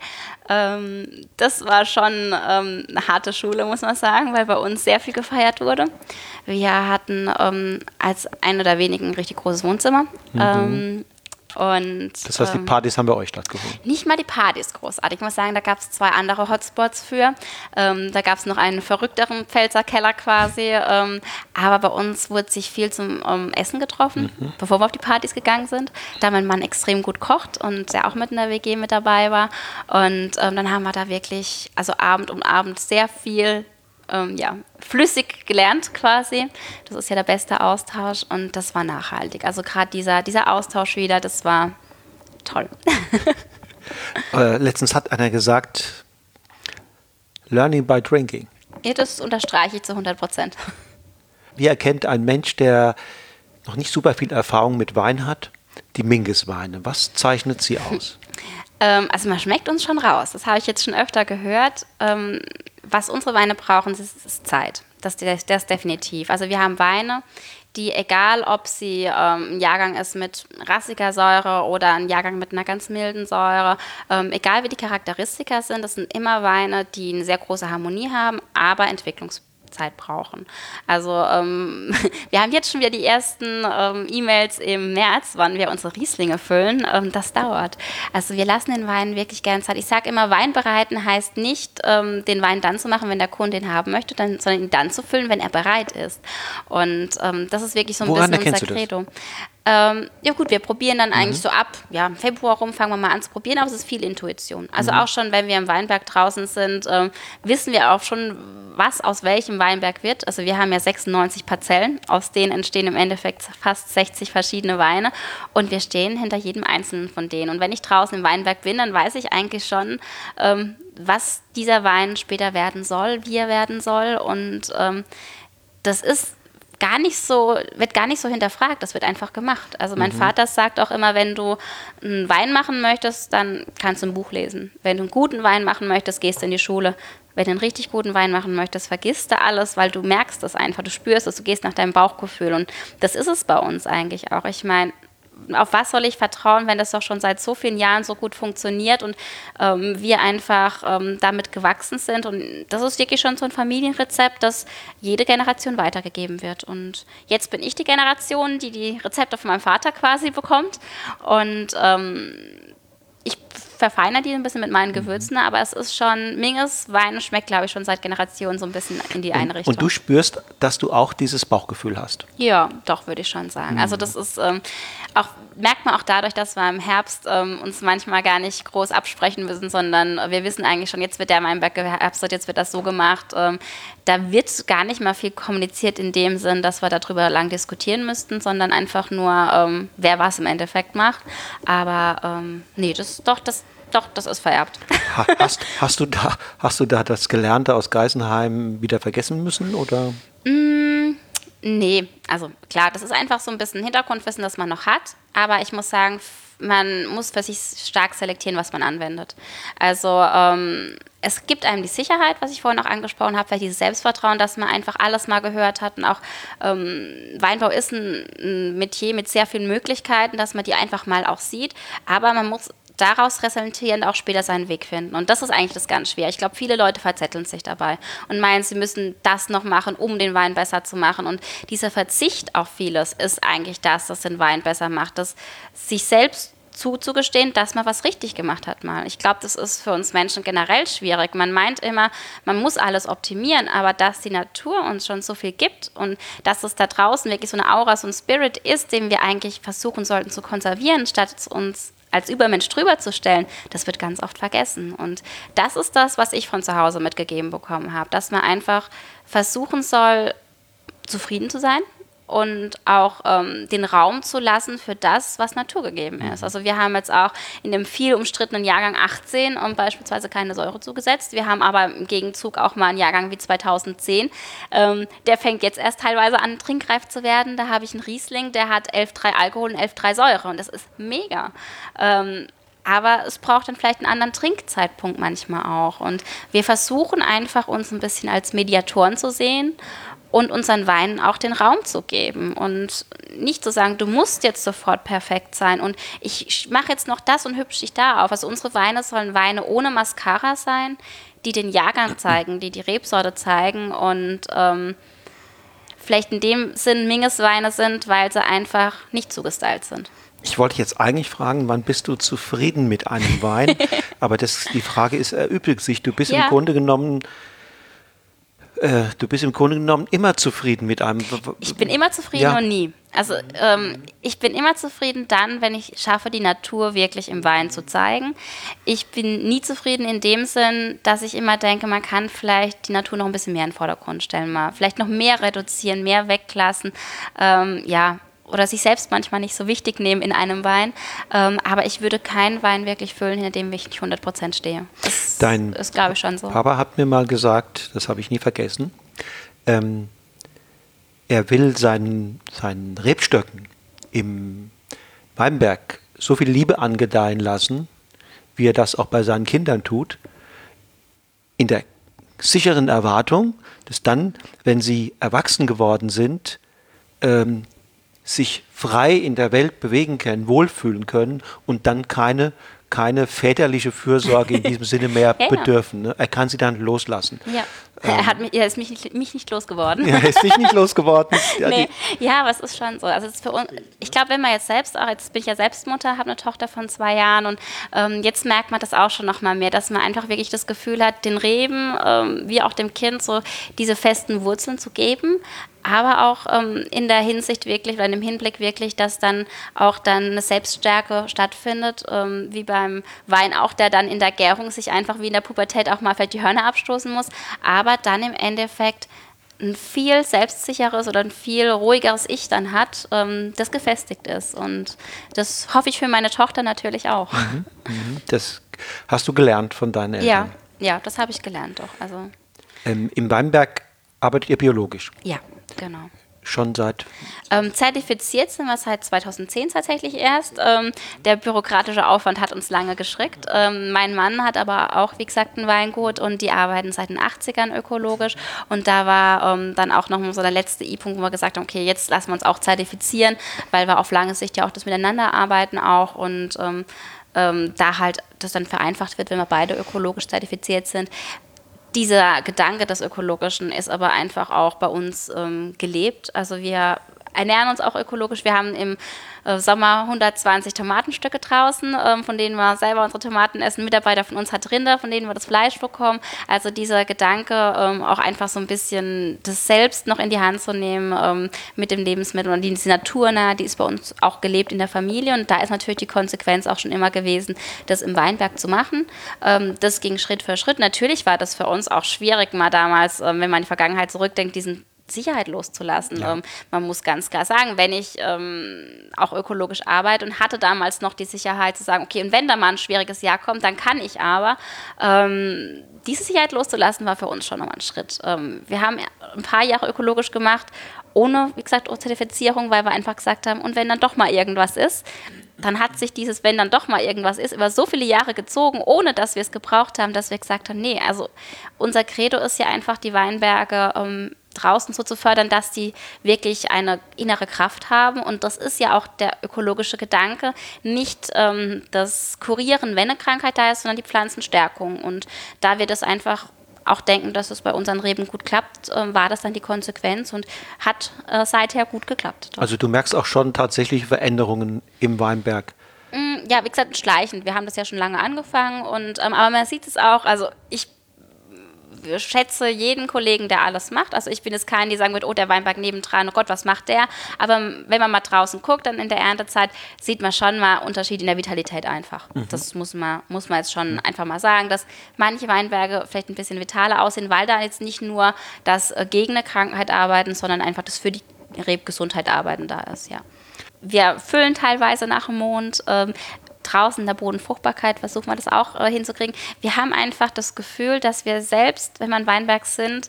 Ähm, das war schon ähm, eine harte Schule, muss man sagen, weil bei uns sehr viel gefeiert wurde. Wir hatten ähm, als einer der wenigen ein richtig großes Wohnzimmer. Mhm. Und, das heißt, die ähm, Partys haben bei euch stattgefunden? Nicht mal die Partys großartig. Ich muss sagen, da gab es zwei andere Hotspots für. Ähm, da gab es noch einen verrückteren Pfälzer Keller quasi. Ähm, aber bei uns wurde sich viel zum um, Essen getroffen, mhm. bevor wir auf die Partys gegangen sind. Da mein Mann extrem gut kocht und der auch mit in der WG mit dabei war. Und ähm, dann haben wir da wirklich, also Abend um Abend sehr viel ähm, ja, flüssig gelernt quasi. Das ist ja der beste Austausch und das war nachhaltig. Also gerade dieser, dieser Austausch wieder, das war toll. <laughs> äh, letztens hat einer gesagt, Learning by Drinking. Ja, das unterstreiche ich zu 100 Prozent. Wie erkennt ein Mensch, der noch nicht super viel Erfahrung mit Wein hat, die Mingus-Weine? Was zeichnet sie aus? <laughs> Ähm, also man schmeckt uns schon raus. Das habe ich jetzt schon öfter gehört. Ähm, was unsere Weine brauchen, ist, ist Zeit. Das, das, das definitiv. Also wir haben Weine, die, egal ob sie ähm, ein Jahrgang ist mit rassiger Säure oder ein Jahrgang mit einer ganz milden Säure, ähm, egal wie die Charakteristika sind, das sind immer Weine, die eine sehr große Harmonie haben, aber Entwicklungs Zeit brauchen. Also ähm, <laughs> wir haben jetzt schon wieder die ersten ähm, E-Mails im März, wann wir unsere Rieslinge füllen. Ähm, das dauert. Also wir lassen den Wein wirklich gerne Zeit. Ich sage immer, Wein bereiten heißt nicht, ähm, den Wein dann zu machen, wenn der Kunde ihn haben möchte, dann, sondern ihn dann zu füllen, wenn er bereit ist. Und ähm, das ist wirklich so ein Woran bisschen unser Credo. Ähm, ja gut, wir probieren dann eigentlich mhm. so ab, ja, Februar rum fangen wir mal an zu probieren, aber es ist viel Intuition. Also mhm. auch schon, wenn wir im Weinberg draußen sind, ähm, wissen wir auch schon, was aus welchem Weinberg wird. Also wir haben ja 96 Parzellen, aus denen entstehen im Endeffekt fast 60 verschiedene Weine und wir stehen hinter jedem einzelnen von denen. Und wenn ich draußen im Weinberg bin, dann weiß ich eigentlich schon, ähm, was dieser Wein später werden soll, wie er werden soll und ähm, das ist gar nicht so, wird gar nicht so hinterfragt, das wird einfach gemacht. Also mein mhm. Vater sagt auch immer, wenn du einen Wein machen möchtest, dann kannst du ein Buch lesen. Wenn du einen guten Wein machen möchtest, gehst du in die Schule. Wenn du einen richtig guten Wein machen möchtest, vergisst du alles, weil du merkst es einfach, du spürst es, du gehst nach deinem Bauchgefühl. Und das ist es bei uns eigentlich auch. Ich meine, auf was soll ich vertrauen, wenn das doch schon seit so vielen Jahren so gut funktioniert und ähm, wir einfach ähm, damit gewachsen sind. Und das ist wirklich schon so ein Familienrezept, das jede Generation weitergegeben wird. Und jetzt bin ich die Generation, die die Rezepte von meinem Vater quasi bekommt. Und ähm, verfeinere die ein bisschen mit meinen mhm. Gewürzen, aber es ist schon, Minges Wein schmeckt, glaube ich, schon seit Generationen so ein bisschen in die eine Richtung. Und du spürst, dass du auch dieses Bauchgefühl hast? Ja, doch, würde ich schon sagen. Also mhm. Also das ist ähm, auch merkt man auch dadurch, dass wir im Herbst ähm, uns manchmal gar nicht groß absprechen müssen, sondern wir wissen eigentlich schon, jetzt wird der Weinberg geherbstet, jetzt wird das so gemacht. Ähm, da wird gar nicht mal viel kommuniziert in dem Sinn, dass wir darüber lang diskutieren müssten, sondern einfach nur, ähm, wer was im Endeffekt macht. Aber ähm, nee, das doch, das, doch, das ist vererbt. Hast, hast, du da, hast du da das Gelernte aus Geisenheim wieder vergessen müssen? Oder? Mm, nee, also klar, das ist einfach so ein bisschen Hintergrundwissen, das man noch hat. Aber ich muss sagen, man muss für sich stark selektieren, was man anwendet. Also ähm, es gibt einem die Sicherheit, was ich vorhin auch angesprochen habe, vielleicht dieses Selbstvertrauen, dass man einfach alles mal gehört hat. Und auch ähm, Weinbau ist ein, ein Metier mit sehr vielen Möglichkeiten, dass man die einfach mal auch sieht. Aber man muss daraus resultierend auch später seinen Weg finden. Und das ist eigentlich das ganz schwer. Ich glaube, viele Leute verzetteln sich dabei und meinen, sie müssen das noch machen, um den Wein besser zu machen. Und dieser Verzicht auf vieles ist eigentlich das, das den Wein besser macht. Das sich selbst zuzugestehen, dass man was richtig gemacht hat mal. Ich glaube, das ist für uns Menschen generell schwierig. Man meint immer, man muss alles optimieren, aber dass die Natur uns schon so viel gibt und dass es da draußen wirklich so eine Aura, so ein Spirit ist, den wir eigentlich versuchen sollten zu konservieren, statt uns als Übermensch drüber zu stellen, das wird ganz oft vergessen. Und das ist das, was ich von zu Hause mitgegeben bekommen habe, dass man einfach versuchen soll, zufrieden zu sein und auch ähm, den Raum zu lassen für das, was naturgegeben ist. Mhm. Also wir haben jetzt auch in dem viel umstrittenen Jahrgang 18 und beispielsweise keine Säure zugesetzt. Wir haben aber im Gegenzug auch mal einen Jahrgang wie 2010. Ähm, der fängt jetzt erst teilweise an, trinkreif zu werden. Da habe ich einen Riesling, der hat 11,3 Alkohol und 11,3 Säure und das ist mega. Ähm, aber es braucht dann vielleicht einen anderen Trinkzeitpunkt manchmal auch. Und wir versuchen einfach, uns ein bisschen als Mediatoren zu sehen und unseren Weinen auch den Raum zu geben und nicht zu sagen, du musst jetzt sofort perfekt sein und ich mache jetzt noch das und hübsch dich da auf. Also unsere Weine sollen Weine ohne Mascara sein, die den Jahrgang <clears throat> zeigen, die die Rebsorte zeigen und ähm, vielleicht in dem Sinn Mingesweine sind, weil sie einfach nicht zugestylt sind. Ich wollte jetzt eigentlich fragen, wann bist du zufrieden mit einem Wein? <laughs> Aber das, die Frage ist erübrigt sich. Du bist ja. im Grunde genommen äh, du bist im Grunde genommen immer zufrieden mit einem. Ich bin immer zufrieden ja. und nie. Also ähm, ich bin immer zufrieden dann, wenn ich schaffe, die Natur wirklich im Wein zu zeigen. Ich bin nie zufrieden in dem Sinn, dass ich immer denke, man kann vielleicht die Natur noch ein bisschen mehr in den Vordergrund stellen, mal vielleicht noch mehr reduzieren, mehr weglassen. Ähm, ja, oder sich selbst manchmal nicht so wichtig nehmen in einem Wein. Ähm, aber ich würde keinen Wein wirklich füllen, hinter dem ich nicht 100% stehe. Das Dein ist, glaube ich, schon so. Papa hat mir mal gesagt, das habe ich nie vergessen, ähm, er will seinen, seinen Rebstöcken im Weinberg so viel Liebe angedeihen lassen, wie er das auch bei seinen Kindern tut, in der sicheren Erwartung, dass dann, wenn sie erwachsen geworden sind, ähm, sich frei in der Welt bewegen können, wohlfühlen können und dann keine keine väterliche Fürsorge in diesem Sinne mehr ja, <laughs> bedürfen. Ne? Er kann sie dann loslassen. Ja. Ähm, er, hat mich, er ist mich nicht, mich nicht losgeworden. Ja, er ist dich nicht losgeworden. <laughs> ja, nee. ja, aber es ist schon so. Also für uns, ich glaube, wenn man jetzt selbst auch, jetzt bin ich ja selbst Mutter, habe eine Tochter von zwei Jahren und ähm, jetzt merkt man das auch schon noch mal mehr, dass man einfach wirklich das Gefühl hat, den Reben ähm, wie auch dem Kind so diese festen Wurzeln zu geben, aber auch ähm, in der Hinsicht wirklich oder in dem Hinblick wirklich, dass dann auch dann eine Selbststärke stattfindet, ähm, wie beim Wein auch, der dann in der Gärung sich einfach wie in der Pubertät auch mal vielleicht die Hörner abstoßen muss, aber dann im Endeffekt ein viel selbstsicheres oder ein viel ruhigeres Ich dann hat, ähm, das gefestigt ist. Und das hoffe ich für meine Tochter natürlich auch. Mhm, mhm. Das hast du gelernt von deinen Eltern? Ja, ja das habe ich gelernt doch. Also ähm, Im Weinberg arbeitet ihr biologisch? Ja. Genau. Schon seit? Ähm, zertifiziert sind wir seit 2010 tatsächlich erst. Ähm, der bürokratische Aufwand hat uns lange geschreckt. Ähm, mein Mann hat aber auch, wie gesagt, ein Weingut und die arbeiten seit den 80ern ökologisch. Und da war ähm, dann auch noch so der letzte I-Punkt, wo wir gesagt haben, okay, jetzt lassen wir uns auch zertifizieren, weil wir auf lange Sicht ja auch das Miteinanderarbeiten auch und ähm, ähm, da halt das dann vereinfacht wird, wenn wir beide ökologisch zertifiziert sind dieser Gedanke des Ökologischen ist aber einfach auch bei uns ähm, gelebt. Also wir ernähren uns auch ökologisch. Wir haben im äh, Sommer 120 Tomatenstücke draußen, ähm, von denen wir selber unsere Tomaten essen. Mitarbeiter von uns hat Rinder, von denen wir das Fleisch bekommen. Also dieser Gedanke, ähm, auch einfach so ein bisschen das Selbst noch in die Hand zu nehmen ähm, mit dem Lebensmittel und die ist naturnah, die ist bei uns auch gelebt in der Familie und da ist natürlich die Konsequenz auch schon immer gewesen, das im Weinberg zu machen. Das ging Schritt für Schritt. Natürlich war das für uns auch schwierig, mal damals, wenn man in die Vergangenheit zurückdenkt, diesen Sicherheit loszulassen. Ja. Ähm, man muss ganz klar sagen, wenn ich ähm, auch ökologisch arbeite und hatte damals noch die Sicherheit zu sagen, okay, und wenn da mal ein schwieriges Jahr kommt, dann kann ich aber. Ähm, diese Sicherheit loszulassen war für uns schon nochmal ein Schritt. Ähm, wir haben ein paar Jahre ökologisch gemacht, ohne, wie gesagt, Zertifizierung, weil wir einfach gesagt haben, und wenn dann doch mal irgendwas ist, dann hat sich dieses, wenn dann doch mal irgendwas ist, über so viele Jahre gezogen, ohne dass wir es gebraucht haben, dass wir gesagt haben, nee, also unser Credo ist ja einfach, die Weinberge ähm, draußen so zu fördern, dass die wirklich eine innere Kraft haben. Und das ist ja auch der ökologische Gedanke, nicht ähm, das Kurieren, wenn eine Krankheit da ist, sondern die Pflanzenstärkung. Und da wir das einfach auch denken, dass es bei unseren Reben gut klappt, äh, war das dann die Konsequenz und hat äh, seither gut geklappt. Doch. Also du merkst auch schon tatsächlich Veränderungen im Weinberg. Mm, ja, wie gesagt, schleichend. Wir haben das ja schon lange angefangen und ähm, aber man sieht es auch, also ich schätze jeden Kollegen, der alles macht. Also ich bin jetzt kein, die sagen wird, oh, der Weinberg nebendran, oh Gott, was macht der? Aber wenn man mal draußen guckt, dann in der Erntezeit sieht man schon mal Unterschied in der Vitalität einfach. Mhm. Das muss man, muss man jetzt schon mhm. einfach mal sagen, dass manche Weinberge vielleicht ein bisschen vitaler aussehen, weil da jetzt nicht nur das äh, gegen eine Krankheit arbeiten, sondern einfach das für die Rebgesundheit arbeiten da ist, ja. Wir füllen teilweise nach dem Mond. Ähm, draußen in der Bodenfruchtbarkeit versuchen wir das auch äh, hinzukriegen. Wir haben einfach das Gefühl, dass wir selbst, wenn wir in Weinberg sind,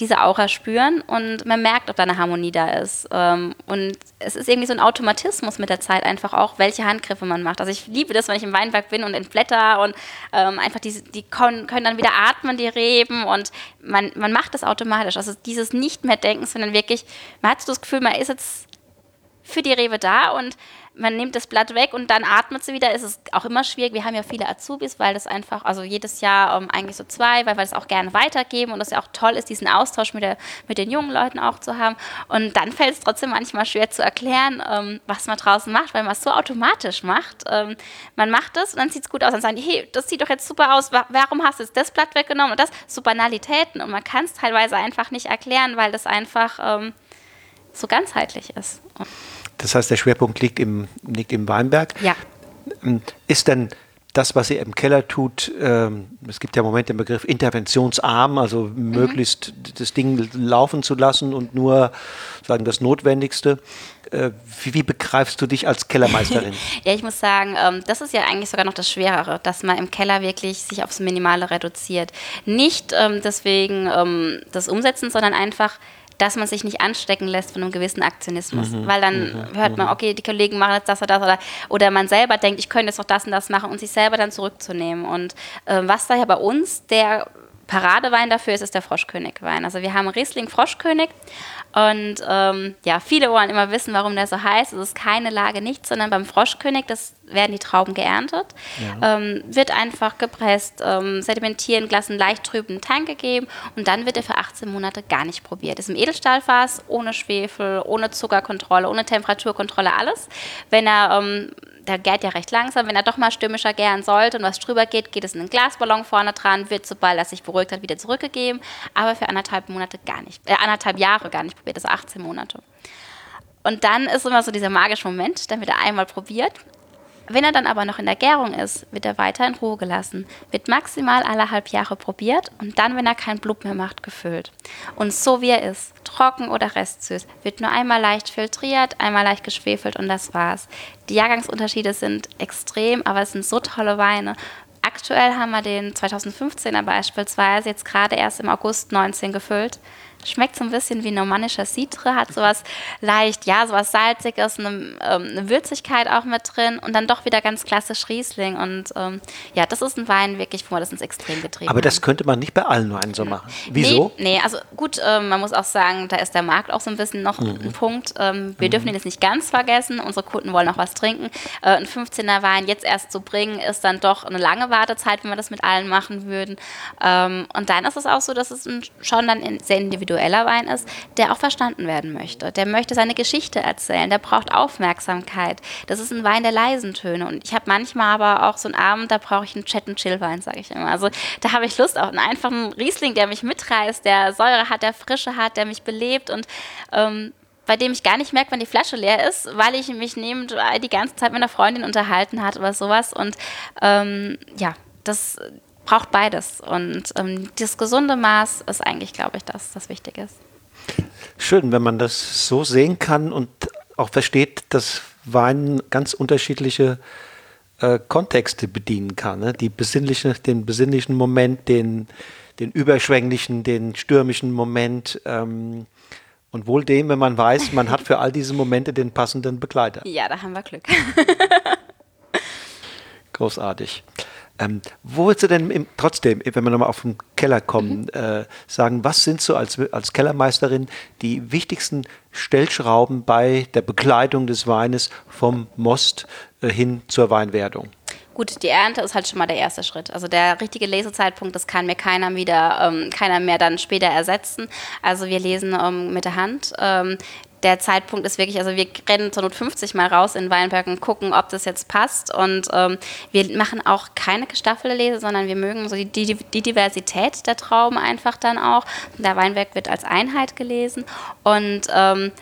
diese Aura spüren und man merkt, ob da eine Harmonie da ist. Ähm, und es ist irgendwie so ein Automatismus mit der Zeit einfach auch, welche Handgriffe man macht. Also ich liebe das, wenn ich im Weinberg bin und entblätter und ähm, einfach die, die können, können, dann wieder atmen, die Reben und man, man macht das automatisch. Also dieses nicht mehr denken, sondern wirklich, man hat so das Gefühl, man ist jetzt für die Rebe da und man nimmt das Blatt weg und dann atmet sie wieder, ist es auch immer schwierig. Wir haben ja viele Azubis, weil das einfach, also jedes Jahr um, ähm, eigentlich so zwei, weil wir das auch gerne weitergeben und das ja auch toll ist, diesen Austausch mit, der, mit den jungen Leuten auch zu haben. Und dann fällt es trotzdem manchmal schwer zu erklären, ähm, was man draußen macht, weil man es so automatisch macht. Ähm, man macht das und dann sieht es gut aus. Dann sagen die, hey, das sieht doch jetzt super aus, warum hast du jetzt das Blatt weggenommen? Und das, so Banalitäten. Und man kann es teilweise einfach nicht erklären, weil das einfach ähm, so ganzheitlich ist. Das heißt, der Schwerpunkt liegt im, liegt im Weinberg. Ja. Ähm, ist denn das, was ihr im Keller tut, ähm, es gibt ja im Moment den Begriff interventionsarm, also mhm. möglichst das Ding laufen zu lassen und nur sagen das Notwendigste. Äh, wie, wie, begreifst du dich als Kellermeisterin? <laughs> ja, ich muss sagen, ähm, das ist ja eigentlich sogar noch das Schwerere, dass man im Keller wirklich sich aufs Minimale reduziert. Nicht ähm, deswegen ähm, das Umsetzen, sondern einfach dass man sich nicht anstecken lässt von einem gewissen Aktionismus. Mhm. Weil dann mhm. hört man, mhm. okay, die Kollegen machen jetzt das oder das oder, oder man selber denkt, ich könnte jetzt noch das und das machen und sich selber dann zurückzunehmen. Und äh, was da ja bei uns der Paradewein dafür ist, ist der Froschkönigwein. Also wir haben Riesling Froschkönig und ähm, ja, viele wollen immer wissen, warum der so heißt. Es ist keine Lage nichts, sondern beim Froschkönig, das werden die Trauben geerntet, ja. ähm, wird einfach gepresst, ähm, sedimentieren gelassen, leicht trüben Tank gegeben und dann wird er für 18 Monate gar nicht probiert. Ist im Edelstahlfass, ohne Schwefel, ohne Zuckerkontrolle, ohne Temperaturkontrolle, alles. Wenn er ähm, der gärt ja recht langsam. Wenn er doch mal stürmischer gären sollte und was drüber geht, geht es in einen Glasballon vorne dran, wird, sobald er sich beruhigt hat, wieder zurückgegeben. Aber für anderthalb Monate gar nicht, äh, anderthalb Jahre gar nicht probiert, also 18 Monate. Und dann ist immer so dieser magische Moment, dann wird er einmal probiert wenn er dann aber noch in der Gärung ist, wird er weiter in Ruhe gelassen, wird maximal alle halb Jahre probiert und dann, wenn er kein Blut mehr macht, gefüllt. Und so wie er ist, trocken oder restsüß, wird nur einmal leicht filtriert, einmal leicht geschwefelt und das war's. Die Jahrgangsunterschiede sind extrem, aber es sind so tolle Weine. Aktuell haben wir den 2015er beispielsweise jetzt gerade erst im August 19 gefüllt. Schmeckt so ein bisschen wie normannischer Citre, hat sowas leicht, ja, sowas Salziges, eine, ähm, eine, Würzigkeit auch mit drin und dann doch wieder ganz klassisch Riesling. Und ähm, ja, das ist ein Wein wirklich, wo wir das ins Extrem getrieben Aber das haben. könnte man nicht bei allen Weinen so machen. Wieso? Nee, nee also gut, ähm, man muss auch sagen, da ist der Markt auch so ein bisschen noch mhm. ein Punkt. Ähm, wir mhm. dürfen ihn jetzt nicht ganz vergessen. Unsere Kunden wollen noch was trinken. Äh, ein 15er Wein jetzt erst zu bringen, ist dann doch eine lange Wartezeit, wenn wir das mit allen machen würden. Ähm, und dann ist es auch so, dass es ein, schon dann in, sehr individuell individueller Wein ist, der auch verstanden werden möchte. Der möchte seine Geschichte erzählen, der braucht Aufmerksamkeit. Das ist ein Wein der leisen Töne. Und ich habe manchmal aber auch so einen Abend, da brauche ich einen Chat- und Chill-Wein, sage ich immer. Also da habe ich Lust auf einen einfachen Riesling, der mich mitreißt, der Säure hat, der Frische hat, der mich belebt und ähm, bei dem ich gar nicht merke, wann die Flasche leer ist, weil ich mich neben die ganze Zeit mit einer Freundin unterhalten hat oder sowas. Und ähm, ja, das, braucht beides. Und ähm, das gesunde Maß ist eigentlich, glaube ich, das, das Wichtige ist. Schön, wenn man das so sehen kann und auch versteht, dass Wein ganz unterschiedliche äh, Kontexte bedienen kann. Ne? Die besinnliche, den besinnlichen Moment, den, den überschwänglichen, den stürmischen Moment. Ähm, und wohl dem, wenn man weiß, man hat für all diese Momente den passenden Begleiter. Ja, da haben wir Glück. <laughs> Großartig. Ähm, wo würdest du denn im, trotzdem, wenn wir nochmal auf den Keller kommen, mhm. äh, sagen, was sind so als, als Kellermeisterin die wichtigsten Stellschrauben bei der Bekleidung des Weines vom Most äh, hin zur Weinwerdung? Gut, die Ernte ist halt schon mal der erste Schritt. Also der richtige Lesezeitpunkt, das kann mir keiner wieder, ähm, keiner mehr dann später ersetzen. Also wir lesen ähm, mit der Hand. Ähm, der Zeitpunkt ist wirklich, also wir rennen zur Not 50 Mal raus in Weinberg und gucken, ob das jetzt passt. Und ähm, wir machen auch keine gestaffelte Lese, sondern wir mögen so die, die, die, Diversität der Trauben einfach dann auch. Der Weinberg wird als Einheit gelesen. Und ähm,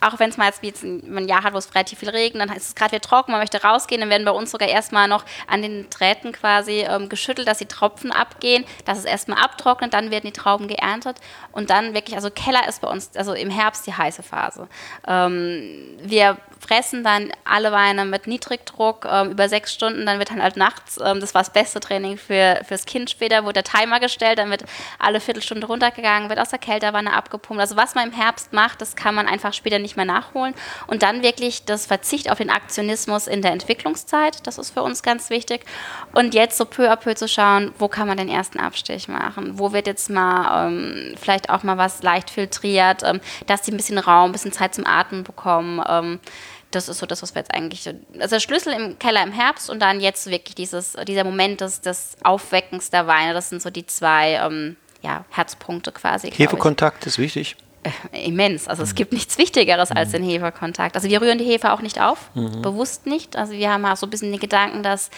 auch wenn es mal jetzt ein Jahr hat, wo es relativ viel regnet, dann ist es gerade wieder trocken, man möchte rausgehen, dann werden bei uns sogar erstmal noch an den Drähten quasi ähm, geschüttelt, dass die Tropfen abgehen, dass es erstmal abtrocknet, dann werden die Trauben geerntet und dann wirklich, also Keller ist bei uns, also im Herbst die heiße Phase. Ähm, wir fressen dann alle Weine mit Niedrigdruck ähm, über sechs Stunden, dann wird dann halt nachts, ähm, das war das beste Training für, fürs Kind später, wurde der Timer gestellt, dann wird alle Viertelstunde runtergegangen, wird aus der Kälterwanne abgepumpt. Also was man im Herbst macht, das kann man einfach später nicht mehr nachholen. Und dann wirklich das Verzicht auf den Aktionismus in der Entwicklungszeit, das ist für uns ganz wichtig. Und jetzt so peu à peu zu schauen, wo kann man den ersten Abstich machen? Wo wird jetzt mal ähm, vielleicht auch mal was leicht filtriert, ähm, dass die ein bisschen Raum, ein bisschen Zeit zum Atmen bekommen. Das ist so das, was wir jetzt eigentlich. Also der Schlüssel im Keller im Herbst und dann jetzt wirklich dieses, dieser Moment des, des Aufweckens der Weine. Das sind so die zwei ähm, ja, Herzpunkte quasi. Hefekontakt ist wichtig. Äh, immens. Also es gibt nichts Wichtigeres als mhm. den Hefekontakt. Also wir rühren die Hefe auch nicht auf, mhm. bewusst nicht. Also wir haben auch so ein bisschen den Gedanken, dass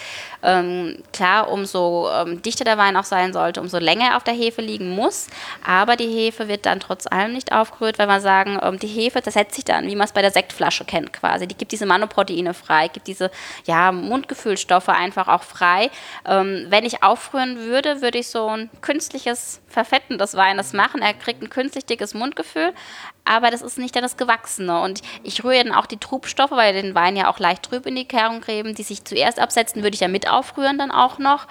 ähm, klar, umso ähm, dichter der Wein auch sein sollte, umso länger er auf der Hefe liegen muss. Aber die Hefe wird dann trotz allem nicht aufgerührt, weil wir sagen, ähm, die Hefe, das setzt sich dann, wie man es bei der Sektflasche kennt quasi. Die gibt diese Manoproteine frei, gibt diese ja, Mundgefühlstoffe einfach auch frei. Ähm, wenn ich aufrühren würde, würde ich so ein künstliches Verfetten des Weines machen. Er kriegt ein künstlich dickes Mundgefühl, aber das ist nicht das Gewachsene. Und ich rühre dann auch die Trubstoffe, weil den Wein ja auch leicht trüb in die Kehrung geben, die sich zuerst absetzen, würde ich ja mit aufrühren dann auch noch.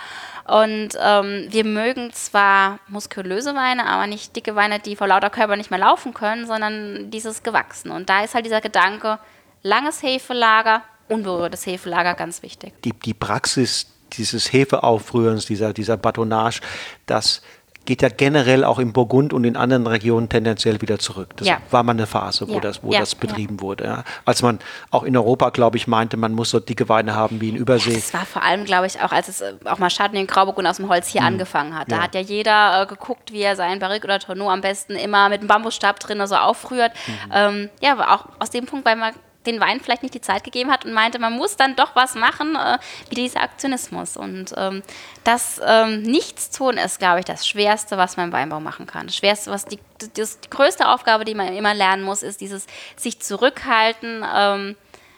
Und ähm, wir mögen zwar muskulöse Weine, aber nicht dicke Weine, die vor lauter Körper nicht mehr laufen können, sondern dieses Gewachsene. Und da ist halt dieser Gedanke, langes Hefelager, unberührtes Hefelager ganz wichtig. Die, die Praxis dieses Hefeaufrührens, dieser, dieser Batonage, das geht ja generell auch im Burgund und in anderen Regionen tendenziell wieder zurück. Das Ja. war mal eine Phase, wo Ja. das, wo das betrieben wurde. Als man auch in Europa, glaube ich, meinte, man muss so dicke Weine haben wie in Übersee. Das war vor allem, glaube ich, auch als es äh, auch mal Chardonnay und Grauburgunder aus dem Holz hier angefangen hat. Da Mhm. Hat ja jeder äh, geguckt, wie er seinen Barrique oder Tonneau am besten immer mit einem Bambusstab drin so aufrührt. Mhm. Ähm, ja, aber auch aus dem Punkt, weil man den Wein vielleicht nicht die Zeit gegeben hat und meinte, man muss dann doch was machen, äh, wie dieser Aktionismus. Und ähm, das ähm, Nichtstun ist, glaube ich, das Schwerste, was man im Weinbau machen kann. Das Schwerste, was die, das, die größte Aufgabe, die man immer lernen muss, ist dieses sich zurückhalten. Ähm,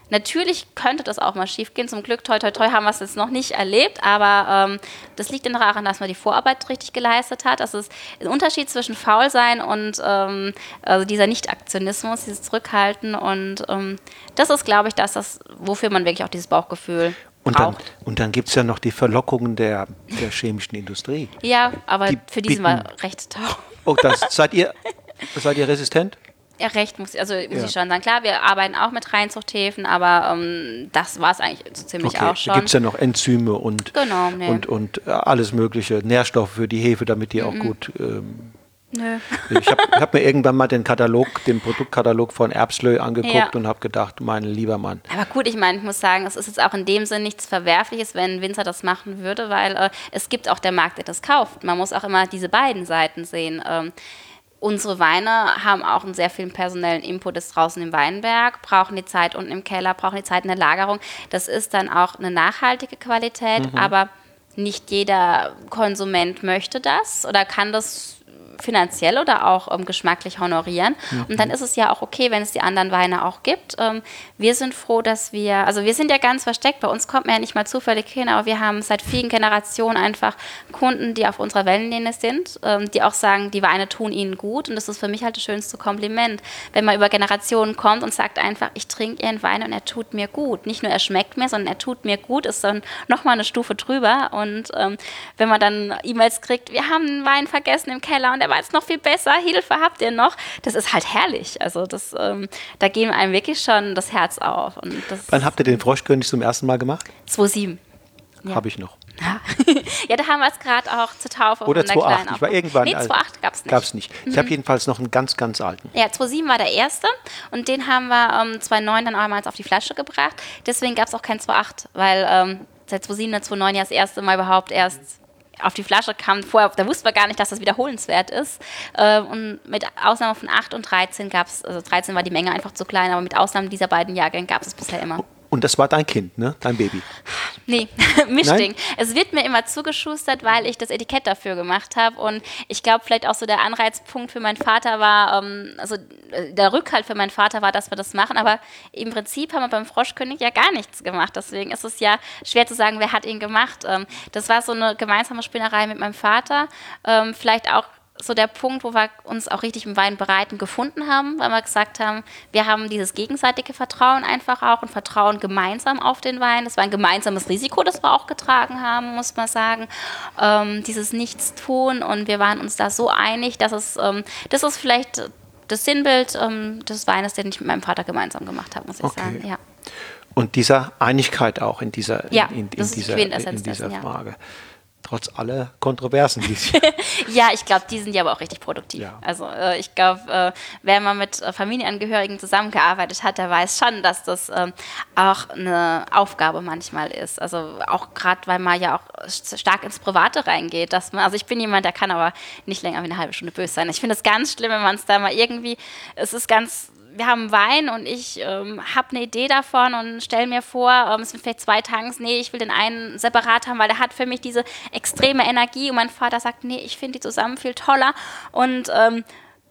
Natürlich könnte das auch mal schiefgehen. Zum Glück, toi, toi, toi, haben wir es jetzt noch nicht erlebt, aber ähm, das liegt daran, dass man die Vorarbeit richtig geleistet hat. Das ist ein Unterschied zwischen Faulsein und ähm, also dieser Nicht-Aktionismus, dieses Zurückhalten. Und ähm, das ist, glaube ich, das, das, wofür man wirklich auch dieses Bauchgefühl Und dann, und dann gibt es ja noch die Verlockungen der, der chemischen Industrie. Ja, aber die für die sind wir bieten- recht taub. Oh, das, seid, ihr, <laughs> seid ihr resistent? Ja, recht muss, also muss Ja. ich schon sagen. Klar, wir arbeiten auch mit Reinzuchthäfen, aber ähm, das war es eigentlich so ziemlich auch da schon. gibt es ja noch Enzyme und, Genau, nee. und, und äh, alles mögliche, Nährstoffe für die Hefe, damit die auch gut. Ähm, Nö. <laughs> ich habe hab mir irgendwann mal den Katalog, den Produktkatalog von Erbslö angeguckt Ja. und habe gedacht, mein lieber Mann. Aber gut, ich meine, ich muss sagen, es ist jetzt auch in dem Sinn nichts Verwerfliches, wenn ein Winzer das machen würde, weil äh, es gibt auch der Markt, der das kauft. Man muss auch immer diese beiden Seiten sehen. Ähm, unsere Weine haben auch einen sehr vielen personellen Input ist draußen im Weinberg, brauchen die Zeit unten im Keller, brauchen die Zeit in der Lagerung. Das ist dann auch eine nachhaltige Qualität, aber nicht jeder Konsument möchte das oder kann das finanziell oder auch ähm, geschmacklich honorieren. Und dann ist es ja auch okay, wenn es die anderen Weine auch gibt. Ähm, wir sind froh, dass wir, also wir sind ja ganz versteckt, bei uns kommt man ja nicht mal zufällig hin, aber wir haben seit vielen Generationen einfach Kunden, die auf unserer Wellenlinie sind, ähm, die auch sagen, die Weine tun ihnen gut und das ist für mich halt das schönste Kompliment, wenn man über Generationen kommt und sagt einfach, ich trinke ihren Wein und er tut mir gut. Nicht nur er schmeckt mir, sondern er tut mir gut, ist dann nochmal eine Stufe drüber und ähm, wenn man dann E-Mails kriegt, wir haben einen Wein vergessen im Keller und der war jetzt noch viel besser, Hilfe habt ihr noch, das ist halt herrlich. Also das, ähm, da gehen einem wirklich schon das Herz auf. Und Wann habt ihr den Froschkönig zum ersten Mal gemacht? 2,7. Ja. Habe ich noch. <laughs> ja, da haben wir es gerade auch zur Taufe Oder von der Kleinen 2,8. Ich war auch- irgendwann. Nee, also- 2,8 gab es nicht. Mhm. Gab's nicht. Ich habe jedenfalls noch einen ganz, ganz alten. Ja, 2,7 war der erste und den haben wir ähm, 2,9 dann einmal auf die Flasche gebracht. Deswegen gab es auch kein 2,8, weil ähm, seit 2,7 und 2,9 ja das erste Mal überhaupt erst auf die Flasche kam. Vorher, da wussten wir gar nicht, dass das wiederholenswert ist. Ähm, und mit Ausnahme von 8 und 13 gab es, also 13 war die Menge einfach zu klein, aber mit Ausnahme dieser beiden Jahrgänge gab es bisher immer. Und das war dein Kind, ne? Dein Baby. Nee, <laughs> Mischding. Es wird mir immer zugeschustert, weil ich das Etikett dafür gemacht habe. Und ich glaube, vielleicht auch so der Anreizpunkt für meinen Vater war, ähm, also äh, der Rückhalt für meinen Vater war, dass wir das machen. Aber im Prinzip haben wir beim Froschkönig ja gar nichts gemacht. Deswegen ist es ja schwer zu sagen, wer hat ihn gemacht. Ähm, das war so eine gemeinsame Spinnerei mit meinem Vater. Ähm, vielleicht auch so der Punkt, wo wir uns auch richtig im Wein bereiten gefunden haben, weil wir gesagt haben, wir haben dieses gegenseitige Vertrauen einfach auch und Vertrauen gemeinsam auf den Wein. Das war ein gemeinsames Risiko, das wir auch getragen haben, muss man sagen. Ähm, dieses Nichtstun und wir waren uns da so einig, dass es, ähm, das ist vielleicht das Sinnbild ähm, des Weines, den ich mit meinem Vater gemeinsam gemacht habe, muss ich Okay. sagen. Ja. Und dieser Einigkeit auch in dieser, Ja, in, in, die dieser, in dieser dessen, ja. Trotz aller Kontroversen, die es <laughs> Ja, ich glaube, die sind ja aber auch richtig produktiv. Ja. Also äh, ich glaube, äh, wer mal mit äh, Familienangehörigen zusammengearbeitet hat, der weiß schon, dass das ähm, auch eine Aufgabe manchmal ist. Also auch gerade, weil man ja auch st- stark ins Private reingeht. Dass man, also ich bin jemand, der kann aber nicht länger wie eine halbe Stunde böse sein. Ich finde es ganz schlimm, wenn man es da mal irgendwie, es ist ganz wir haben Wein und ich ähm, habe eine Idee davon und stelle mir vor, ähm, es sind vielleicht zwei Tanks, nee, ich will den einen separat haben, weil der hat für mich diese extreme Energie und mein Vater sagt, nee, ich finde die zusammen viel toller und ähm,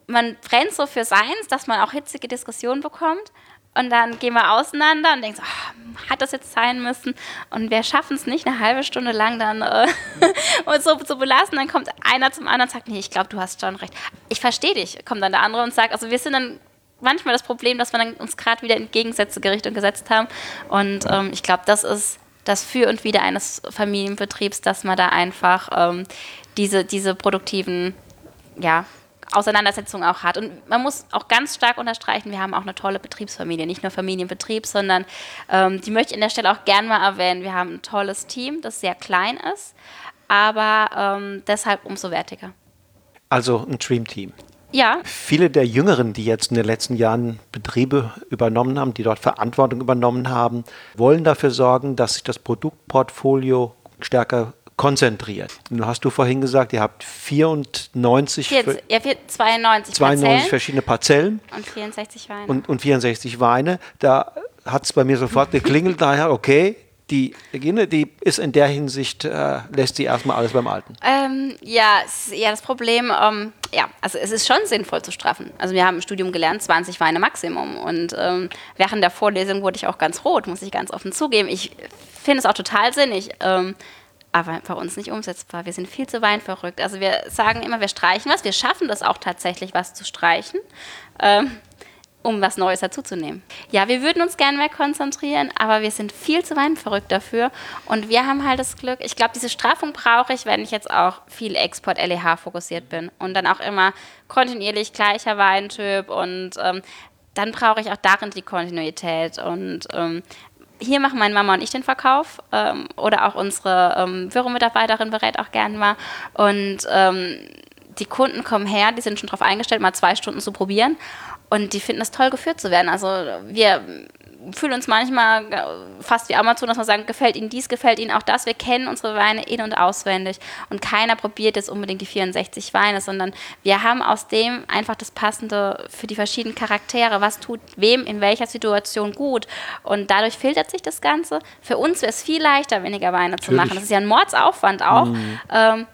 man brennt so für seins, dass man auch hitzige Diskussionen bekommt und dann gehen wir auseinander und denken so, ah, hat das jetzt sein müssen? Und wir schaffen es nicht, eine halbe Stunde lang dann äh, <laughs> uns so zu belassen. Dann kommt einer zum anderen und sagt, nee, ich glaube, du hast schon recht. Ich verstehe dich. Kommt dann der andere und sagt, also wir sind dann manchmal das Problem, dass wir dann uns gerade wieder in Gegensätze gerichtet und gesetzt haben. Und ähm, ich glaube, das ist das Für und Wider eines Familienbetriebs, dass man da einfach ähm, diese, diese produktiven ja, Auseinandersetzungen auch hat. Und man muss auch ganz stark unterstreichen, wir haben auch eine tolle Betriebsfamilie, nicht nur Familienbetrieb, sondern ähm, die möchte ich an der Stelle auch gern mal erwähnen. Wir haben ein tolles Team, das sehr klein ist, aber ähm, deshalb umso wertiger. Also ein Dream Team. Ja. Viele der Jüngeren, die jetzt in den letzten Jahren Betriebe übernommen haben, die dort Verantwortung übernommen haben, wollen dafür sorgen, dass sich das Produktportfolio stärker konzentriert. Nun hast du vorhin gesagt, ihr habt 94, Vier, ja, 92, 92 Parzellen verschiedene Parzellen und 64 Weine. Und, und 64 Weine. Da hat es bei mir sofort geklingelt, daher, okay, die Regine, die ist in der Hinsicht, äh, lässt sie erstmal alles beim Alten. Ähm, ja, eher das Problem, ähm, ja, also es ist schon sinnvoll zu straffen. Also wir haben im Studium gelernt, 20 Weine Maximum. Und ähm, während der Vorlesung wurde ich auch ganz rot, muss ich ganz offen zugeben. Ich finde es auch total sinnig. Ähm, aber bei uns nicht umsetzbar. Wir sind viel zu weinverrückt. Also wir sagen immer, wir streichen was. Wir schaffen das auch tatsächlich, was zu streichen. Um was Neues dazuzunehmen. Ja, wir würden uns gerne mehr konzentrieren, aber wir sind viel zu weinverrückt dafür. Und wir haben halt das Glück, ich glaube, diese Straffung brauche ich, wenn ich jetzt auch viel Export-LEH fokussiert bin und dann auch immer kontinuierlich gleicher Weintyp und ähm, dann brauche ich auch darin die Kontinuität und ähm, hier machen meine Mama und ich den Verkauf ähm, oder auch unsere ähm, Büromitarbeiterin berät auch gern mal und ähm, die Kunden kommen her, die sind schon darauf eingestellt, mal zwei Stunden zu probieren und die finden es toll, geführt zu werden. Also wir fühlen uns manchmal fast wie Amazon, dass wir sagen, gefällt Ihnen dies, gefällt Ihnen auch das. Wir kennen unsere Weine in- und auswendig und keiner probiert jetzt unbedingt die 64 Weine, sondern wir haben aus dem einfach das Passende für die verschiedenen Charaktere. Was tut wem in welcher Situation gut? Und dadurch filtert sich das Ganze. Für uns wäre es viel leichter, weniger Weine Natürlich. zu machen. Das ist ja ein Mordsaufwand auch. Mhm. Ähm,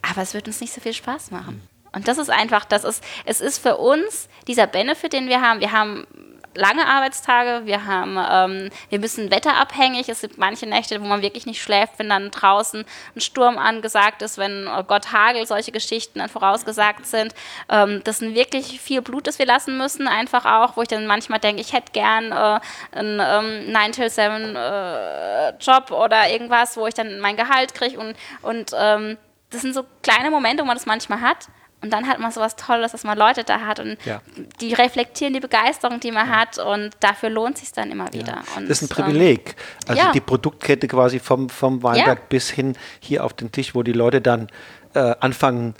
aber es wird uns nicht so viel Spaß machen. Und das ist einfach, das ist, es ist für uns dieser Benefit, den wir haben. Wir haben lange Arbeitstage, wir haben, ähm, wir müssen wetterabhängig. Es gibt manche Nächte, wo man wirklich nicht schläft, wenn dann draußen ein Sturm angesagt ist, wenn oh Gott Hagel, solche Geschichten dann vorausgesagt sind. Ähm, das ist wirklich viel Blut, das wir lassen müssen, einfach auch, wo ich dann manchmal denke, ich hätte gern äh, einen ähm, 9 till 7 äh, Job oder irgendwas, wo ich dann mein Gehalt kriege und, und ähm, das sind so kleine Momente, wo man das manchmal hat. Und dann hat man sowas Tolles, dass man Leute da hat und ja. die reflektieren die Begeisterung, die man ja. hat und dafür lohnt sich dann immer wieder. Ja. Das ist ein Privileg. Ähm, also die Produktkette quasi vom, vom Weinberg bis hin hier auf den Tisch, wo die Leute dann äh, anfangen,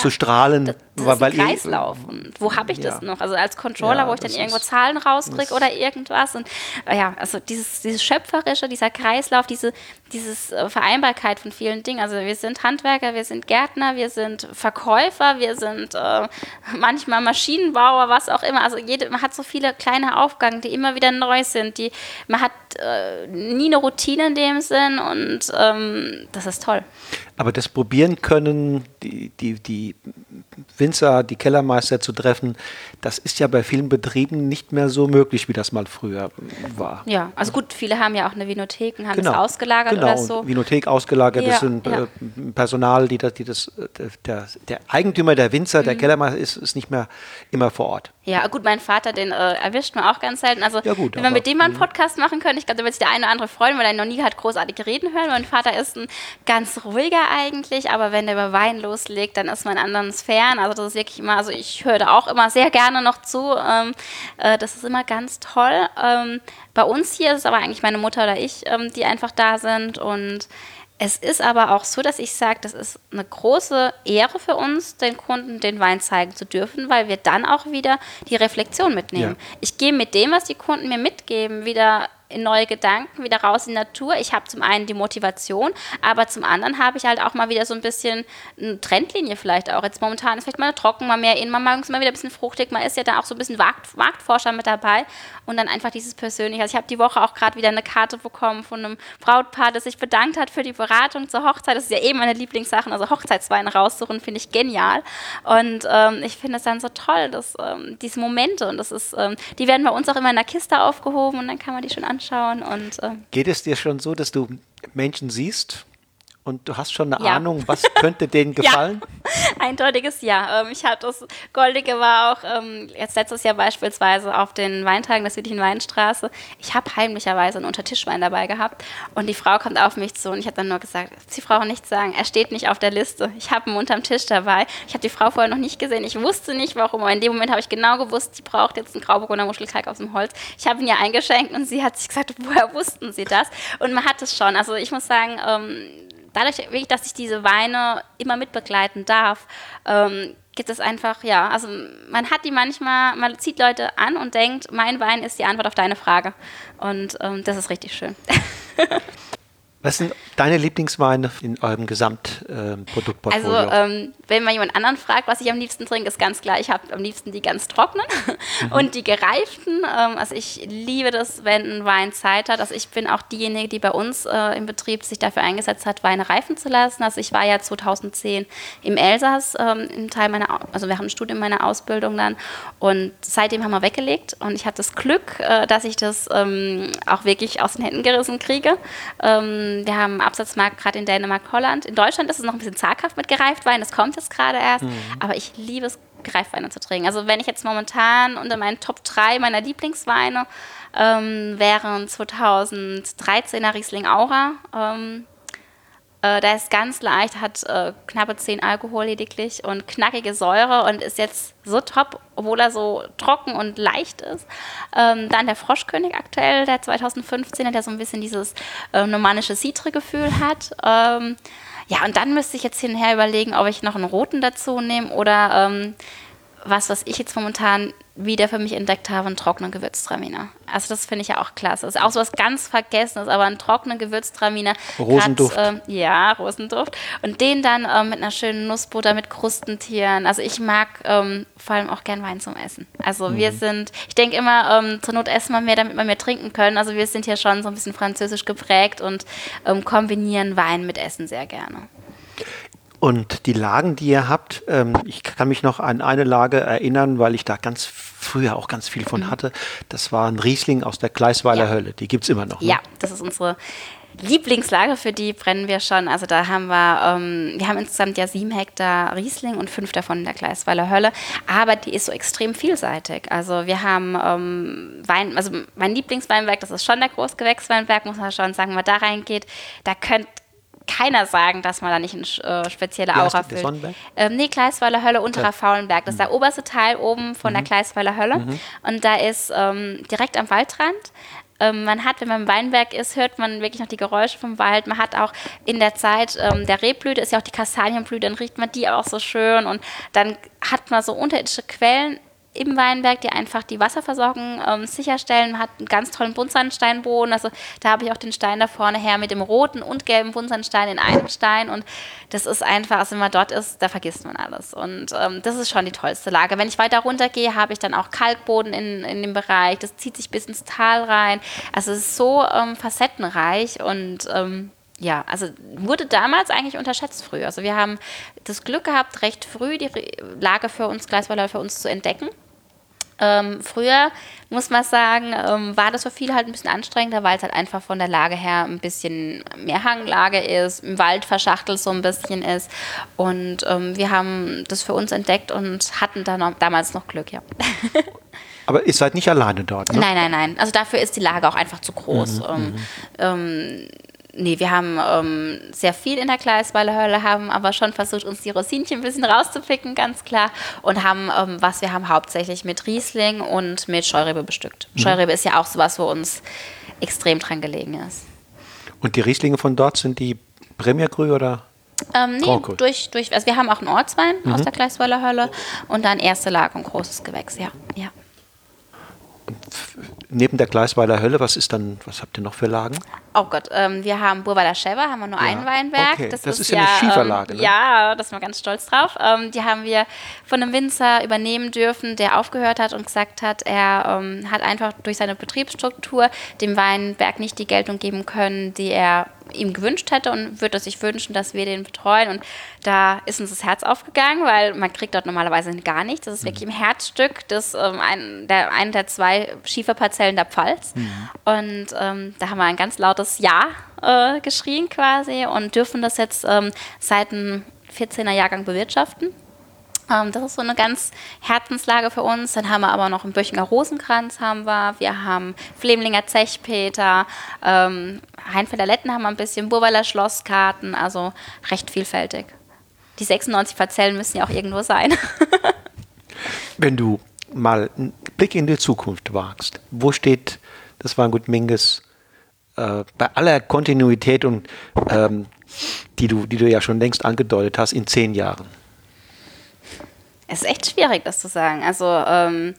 zu strahlen. Das, das weil, ist ein Kreislauf. Und wo habe ich ja. das noch? Also als Controller, ja, wo ich dann irgendwo Zahlen rauskriege oder irgendwas. Und äh, ja, also dieses, dieses Schöpferische, dieser Kreislauf, diese dieses äh, Vereinbarkeit von vielen Dingen. Also wir sind Handwerker, wir sind Gärtner, wir sind Verkäufer, wir sind äh, manchmal Maschinenbauer, was auch immer. Also jede, man hat so viele kleine Aufgaben, die immer wieder neu sind. Die, man hat äh, nie eine Routine in dem Sinn und ähm, das ist toll. Aber das probieren können, die, die, die Winzer, die Kellermeister zu treffen, das ist ja bei vielen Betrieben nicht mehr so möglich, wie das mal früher war. Ja, also gut, viele haben ja auch eine Vinothek und haben genau. das ausgelagert genau. oder so. Vinothek ausgelagert, ja, das sind ja. Äh, Personal, die das, die das der, der Eigentümer, der Winzer, mhm. der Kellermeister ist, ist nicht mehr immer vor Ort. Ja, gut, mein Vater, den äh, erwischt man auch ganz selten. Also, ja, gut, wenn wir mit dem mal einen mhm. Podcast machen können, ich glaube, da wird sich der eine oder andere freuen, weil er noch nie hat großartige Reden hören. Mein Vater ist ein ganz ruhiger eigentlich, aber wenn der über Wein loslegt, dann ist man in anderen Sphären. Also, das ist wirklich immer, also ich höre da auch immer sehr gerne noch zu. Ähm, äh, das ist immer ganz toll. Ähm, bei uns hier ist es aber eigentlich meine Mutter oder ich, ähm, die einfach da sind und es ist aber auch so, dass ich sage, das ist eine große Ehre für uns, den Kunden den Wein zeigen zu dürfen, weil wir dann auch wieder die Reflexion mitnehmen. Ja. Ich gehe mit dem, was die Kunden mir mitgeben, wieder in neue Gedanken, wieder raus in die Natur. Ich habe zum einen die Motivation, aber zum anderen habe ich halt auch mal wieder so ein bisschen eine Trendlinie vielleicht auch. Jetzt momentan ist vielleicht mal trocken, mal mehr in, man mag es mal wieder ein bisschen fruchtig, man ist ja da auch so ein bisschen Markt, Marktforscher mit dabei und dann einfach dieses Persönliche. Also ich habe die Woche auch gerade wieder eine Karte bekommen von einem Brautpaar, das sich bedankt hat für die Beratung zur Hochzeit. Das ist ja eben meine Lieblingssachen, also Hochzeitsweine raussuchen, finde ich genial. Und ähm, ich finde es dann so toll, dass ähm, diese Momente und das ist, ähm, die werden bei uns auch immer in der Kiste aufgehoben und dann kann man die schon anschauen. Und, äh Geht es dir schon so, dass du Menschen siehst und du hast schon eine ja. Ahnung, was könnte denen <laughs> gefallen? Ja, <laughs> eindeutiges Ja. Ähm, ich hatte das Goldige war auch ähm, jetzt letztes Jahr beispielsweise auf den Weintagen der südlichen Weinstraße. Ich habe heimlicherweise einen Untertischwein dabei gehabt und die Frau kommt auf mich zu und ich habe dann nur gesagt, Sie brauchen nichts sagen, er steht nicht auf der Liste. Ich habe ihn unterm Tisch dabei. Ich habe die Frau vorher noch nicht gesehen. Ich wusste nicht, warum. Aber in dem Moment habe ich genau gewusst, sie braucht jetzt einen Grauburgunder Muschelkalk aus dem Holz. Ich habe ihn ihr eingeschenkt und sie hat sich gesagt, woher wussten Sie das? Und man hat es schon. Also ich muss sagen, ähm, dadurch, dass ich diese Weine immer mitbegleiten darf, ähm, gibt es einfach, ja, also man hat die manchmal, man zieht Leute an und denkt, mein Wein ist die Antwort auf deine Frage. Und ähm, das ist richtig schön. <laughs> Was sind deine Lieblingsweine in eurem Gesamtproduktportfolio? also, ähm, wenn man jemand anderen fragt, was ich am liebsten trinke, ist ganz klar, ich habe am liebsten die ganz trockenen mhm. <laughs> und die gereiften. Ähm, also, ich liebe das, wenn ein Wein Zeit hat. Also, ich bin auch diejenige, die bei uns äh, im Betrieb sich dafür eingesetzt hat, Weine reifen zu lassen. Also, ich war ja 2010 im Elsass, ähm, im Teil meiner, also wir haben ein Studium meiner Ausbildung dann und seitdem haben wir weggelegt und ich hatte das Glück, äh, dass ich das ähm, auch wirklich aus den Händen gerissen kriege. Ähm, wir haben Absatzmarkt gerade in Dänemark, Holland. In Deutschland ist es noch ein bisschen zaghaft mit Gereiftwein, das kommt jetzt gerade erst. Mhm. Aber ich liebe es, Gereiftweine zu trinken. Also wenn ich jetzt momentan unter meinen Top 3 meiner Lieblingsweine ähm, wären 2013er Riesling Aura. Ähm, äh, der ist ganz leicht, hat äh, knappe 10 Alkohol lediglich und knackige Säure und ist jetzt so top, obwohl er so trocken und leicht ist. Ähm, dann der Froschkönig aktuell, der 2015er, der so ein bisschen dieses äh, normannische Citre-Gefühl hat. Ähm, ja, und dann müsste ich jetzt hinher überlegen, ob ich noch einen roten dazu nehme oder ähm, was, was ich jetzt momentan wieder für mich entdeckt habe, einen trockenen Gewürztraminer. Also das finde ich ja auch klasse. Das ist auch so was ganz Vergessenes, aber einen trockenen Gewürztraminer. Rosenduft. Grad, äh, ja, Rosenduft. Und den dann äh, mit einer schönen Nussbutter, mit Krustentieren. Also ich mag ähm, vor allem auch gern Wein zum Essen. Also mhm. wir sind, ich denke immer, ähm, zur Not essen wir mehr, damit wir mehr trinken können. Also wir sind hier schon so ein bisschen französisch geprägt und ähm, kombinieren Wein mit Essen sehr gerne. Und die Lagen, die ihr habt, ähm, ich kann mich noch an eine Lage erinnern, weil ich da ganz früher auch ganz viel von mhm. hatte. Das war ein Riesling aus der Gleisweiler ja. Hölle. Die gibt es immer noch. Ne? Ja, das ist unsere Lieblingslage, für die brennen wir schon. Also da haben wir, ähm, wir haben insgesamt ja sieben Hektar Riesling und fünf davon in der Gleisweiler Hölle. Aber die ist so extrem vielseitig. Also wir haben ähm, Wein, also mein Lieblingsweinberg, das ist schon der Großgewächsweinberg, muss man schon sagen, wenn man da reingeht, da könnt keiner sagen, dass man da nicht eine äh, spezielle Aura fühlt. Ähm, nee, Gleisweiler Hölle, unterer ja. Faulenberg. Das ist der mhm. oberste Teil oben von mhm. der Gleisweiler Hölle. Mhm. Und da ist ähm, direkt am Waldrand. Ähm, man hat, wenn man im Weinberg ist, hört man wirklich noch die Geräusche vom Wald. Man hat auch in der Zeit ähm, der Rebblüte, ist ja auch die Kastanienblüte, dann riecht man die auch so schön. Und dann hat man so unterirdische Quellen im Weinberg, die einfach die Wasserversorgung ähm, sicherstellen. Hat einen ganz tollen Buntsandsteinboden. Also da habe ich auch den Stein da vorne her mit dem roten und gelben Buntsandstein in einem Stein. Und das ist einfach, also wenn man dort ist, da vergisst man alles. Und ähm, das ist schon die tollste Lage. Wenn ich weiter runter gehe, habe ich dann auch Kalkboden in, in dem Bereich. Das zieht sich bis ins Tal rein. Also es ist so ähm, facettenreich und ähm, ja, also wurde damals eigentlich unterschätzt früher. Also wir haben das Glück gehabt, recht früh die Lage für uns, Gleisweiler für uns zu entdecken. Ähm, früher, muss man sagen, ähm, war das für viele halt ein bisschen anstrengender, weil es halt einfach von der Lage her ein bisschen mehr Hanglage ist, im Wald verschachtelt so ein bisschen ist. Und ähm, wir haben das für uns entdeckt und hatten da noch, damals noch Glück, ja. <laughs> Aber ihr seid nicht alleine dort, ne? Nein, nein, nein. Also dafür ist die Lage auch einfach zu groß. Mhm, ähm, mhm. ähm nee, wir haben ähm, sehr viel in der Gleisweiler Hölle, haben aber schon versucht, uns die Rosinchen ein bisschen rauszupicken, ganz klar. Und haben, ähm, was wir haben, hauptsächlich mit Riesling und mit Scheurebe bestückt. Mhm. Scheurebe ist ja auch sowas, wo uns extrem dran gelegen ist. Und die Rieslinge von dort sind die Premier Cru oder? Ähm, nee, durch, durch, also wir haben auch einen Ortswein mhm. aus der Gleisweiler Hölle und dann erste Lage und großes Gewächs, ja. ja neben der Gleisweiler Hölle, was ist dann, was habt ihr noch für Lagen? Oh Gott, ähm, wir haben Burweiler Schever, haben wir nur ja. ein Weinberg. Okay. Das, das, ist, ja eine Schieferlage, ähm, ne? Ja, da sind wir ganz stolz drauf. Ähm, die haben wir von einem Winzer übernehmen dürfen, der aufgehört hat und gesagt hat, er ähm, hat einfach durch seine Betriebsstruktur dem Weinberg nicht die Geltung geben können, die er ihm gewünscht hätte und würde sich wünschen, dass wir den betreuen. Und da ist uns das Herz aufgegangen, weil man kriegt dort normalerweise gar nichts. Das ist wirklich mhm. im Herzstück des ähm, ein, der, einen der zwei Schieferparzellen der Pfalz. Mhm. Und ähm, da haben wir ein ganz lautes Ja äh, geschrien quasi und dürfen das jetzt ähm, seit dem 14er Jahrgang bewirtschaften. Ähm, das ist so eine ganz Herzenslage für uns. Dann haben wir aber noch einen Böchinger Rosenkranz haben wir. Wir haben Flemlinger Zechpeter, ähm, Heinfelder Letten haben wir ein bisschen, Burweiler Schlosskarten, also recht vielfältig. Die 96 Parzellen müssen ja auch irgendwo sein. <laughs> Wenn du mal einen Blick in die Zukunft wagst, wo steht das Weingut Minges äh, bei aller Kontinuität und ähm, die, du, die du ja schon längst angedeutet hast, in zehn Jahren? Es ist echt schwierig, das zu sagen. Also ähm,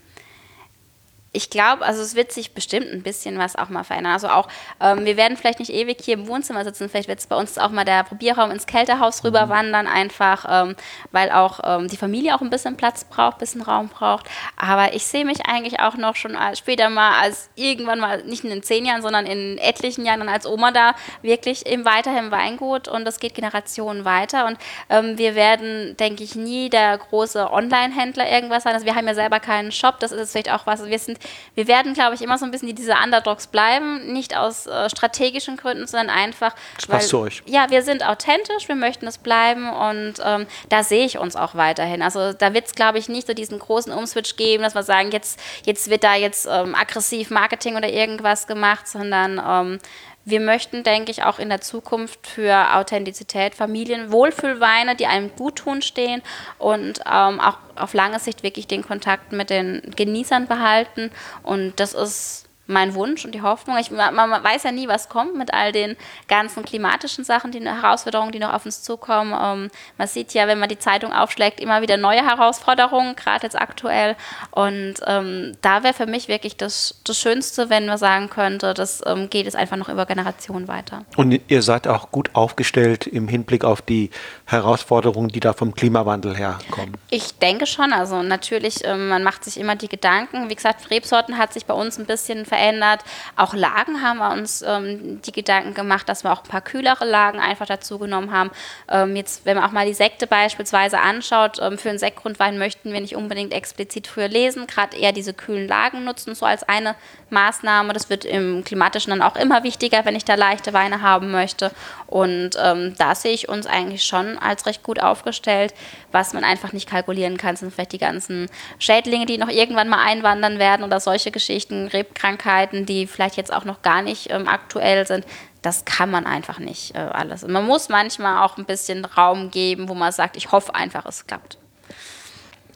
ich glaube, also es wird sich bestimmt ein bisschen was auch mal verändern. Also auch, ähm, wir werden vielleicht nicht ewig hier im Wohnzimmer sitzen, vielleicht wird es bei uns auch mal der Probierraum ins Kältehaus rüber mhm. wandern, einfach, ähm, weil auch ähm, die Familie auch ein bisschen Platz braucht, ein bisschen Raum braucht. Aber ich sehe mich eigentlich auch noch schon als, später mal als irgendwann mal, nicht in zehn Jahren, sondern in etlichen Jahren dann als Oma da wirklich im Weingut und das geht Generationen weiter. Und ähm, wir werden, denke ich, nie der große Online-Händler irgendwas sein. Also wir haben ja selber keinen Shop, das ist vielleicht auch was, wir sind wir werden, glaube ich, immer so ein bisschen diese Underdogs bleiben, nicht aus äh, strategischen Gründen, sondern einfach. Das passt zu euch. Ja, wir sind authentisch, wir möchten es bleiben und ähm, da sehe ich uns auch weiterhin. Also da wird es, glaube ich, nicht so diesen großen Umswitch geben, dass wir sagen, jetzt, jetzt wird da jetzt ähm, aggressiv Marketing oder irgendwas gemacht, sondern ähm, wir möchten, denke ich, auch in der Zukunft für Authentizität, Familien, Wohlfühlweine, die einem gut tun, stehen und ähm, auch auf lange Sicht wirklich den Kontakt mit den Genießern behalten. Und das ist mein Wunsch und die Hoffnung. Ich, man, man, weiß ja nie, was kommt mit all den ganzen klimatischen Sachen, die Herausforderungen, die noch auf uns zukommen. Ähm, man sieht ja, wenn man die Zeitung aufschlägt, immer wieder neue Herausforderungen, gerade jetzt aktuell. Und ähm, da wäre für mich wirklich das, das Schönste, wenn man sagen könnte, das ähm, geht es einfach noch über Generationen weiter. Und ihr seid auch gut aufgestellt im Hinblick auf die Herausforderungen, die da vom Klimawandel herkommen. Ich denke schon. Also natürlich, ähm, man macht sich immer die Gedanken. Wie gesagt, Rebsorten hat sich bei uns ein bisschen verändert. Auch Lagen haben wir uns ähm, die Gedanken gemacht, dass wir auch ein paar kühlere Lagen einfach dazu genommen haben. Ähm, jetzt, wenn man auch mal die Sekte beispielsweise anschaut, ähm, für einen Sektgrundwein möchten wir nicht unbedingt explizit früher lesen, gerade eher diese kühlen Lagen nutzen, so als eine Maßnahme. Das wird im klimatischen dann auch immer wichtiger, wenn ich da leichte Weine haben möchte. Und ähm, da sehe ich uns eigentlich schon als recht gut aufgestellt. Was man einfach nicht kalkulieren kann, sind vielleicht die ganzen Schädlinge, die noch irgendwann mal einwandern werden oder solche Geschichten, Rebkrankheiten Krankheiten, die vielleicht jetzt auch noch gar nicht ähm, aktuell sind. Das kann man einfach nicht äh, alles. Und man muss manchmal auch ein bisschen Raum geben, wo man sagt, ich hoffe einfach, es klappt.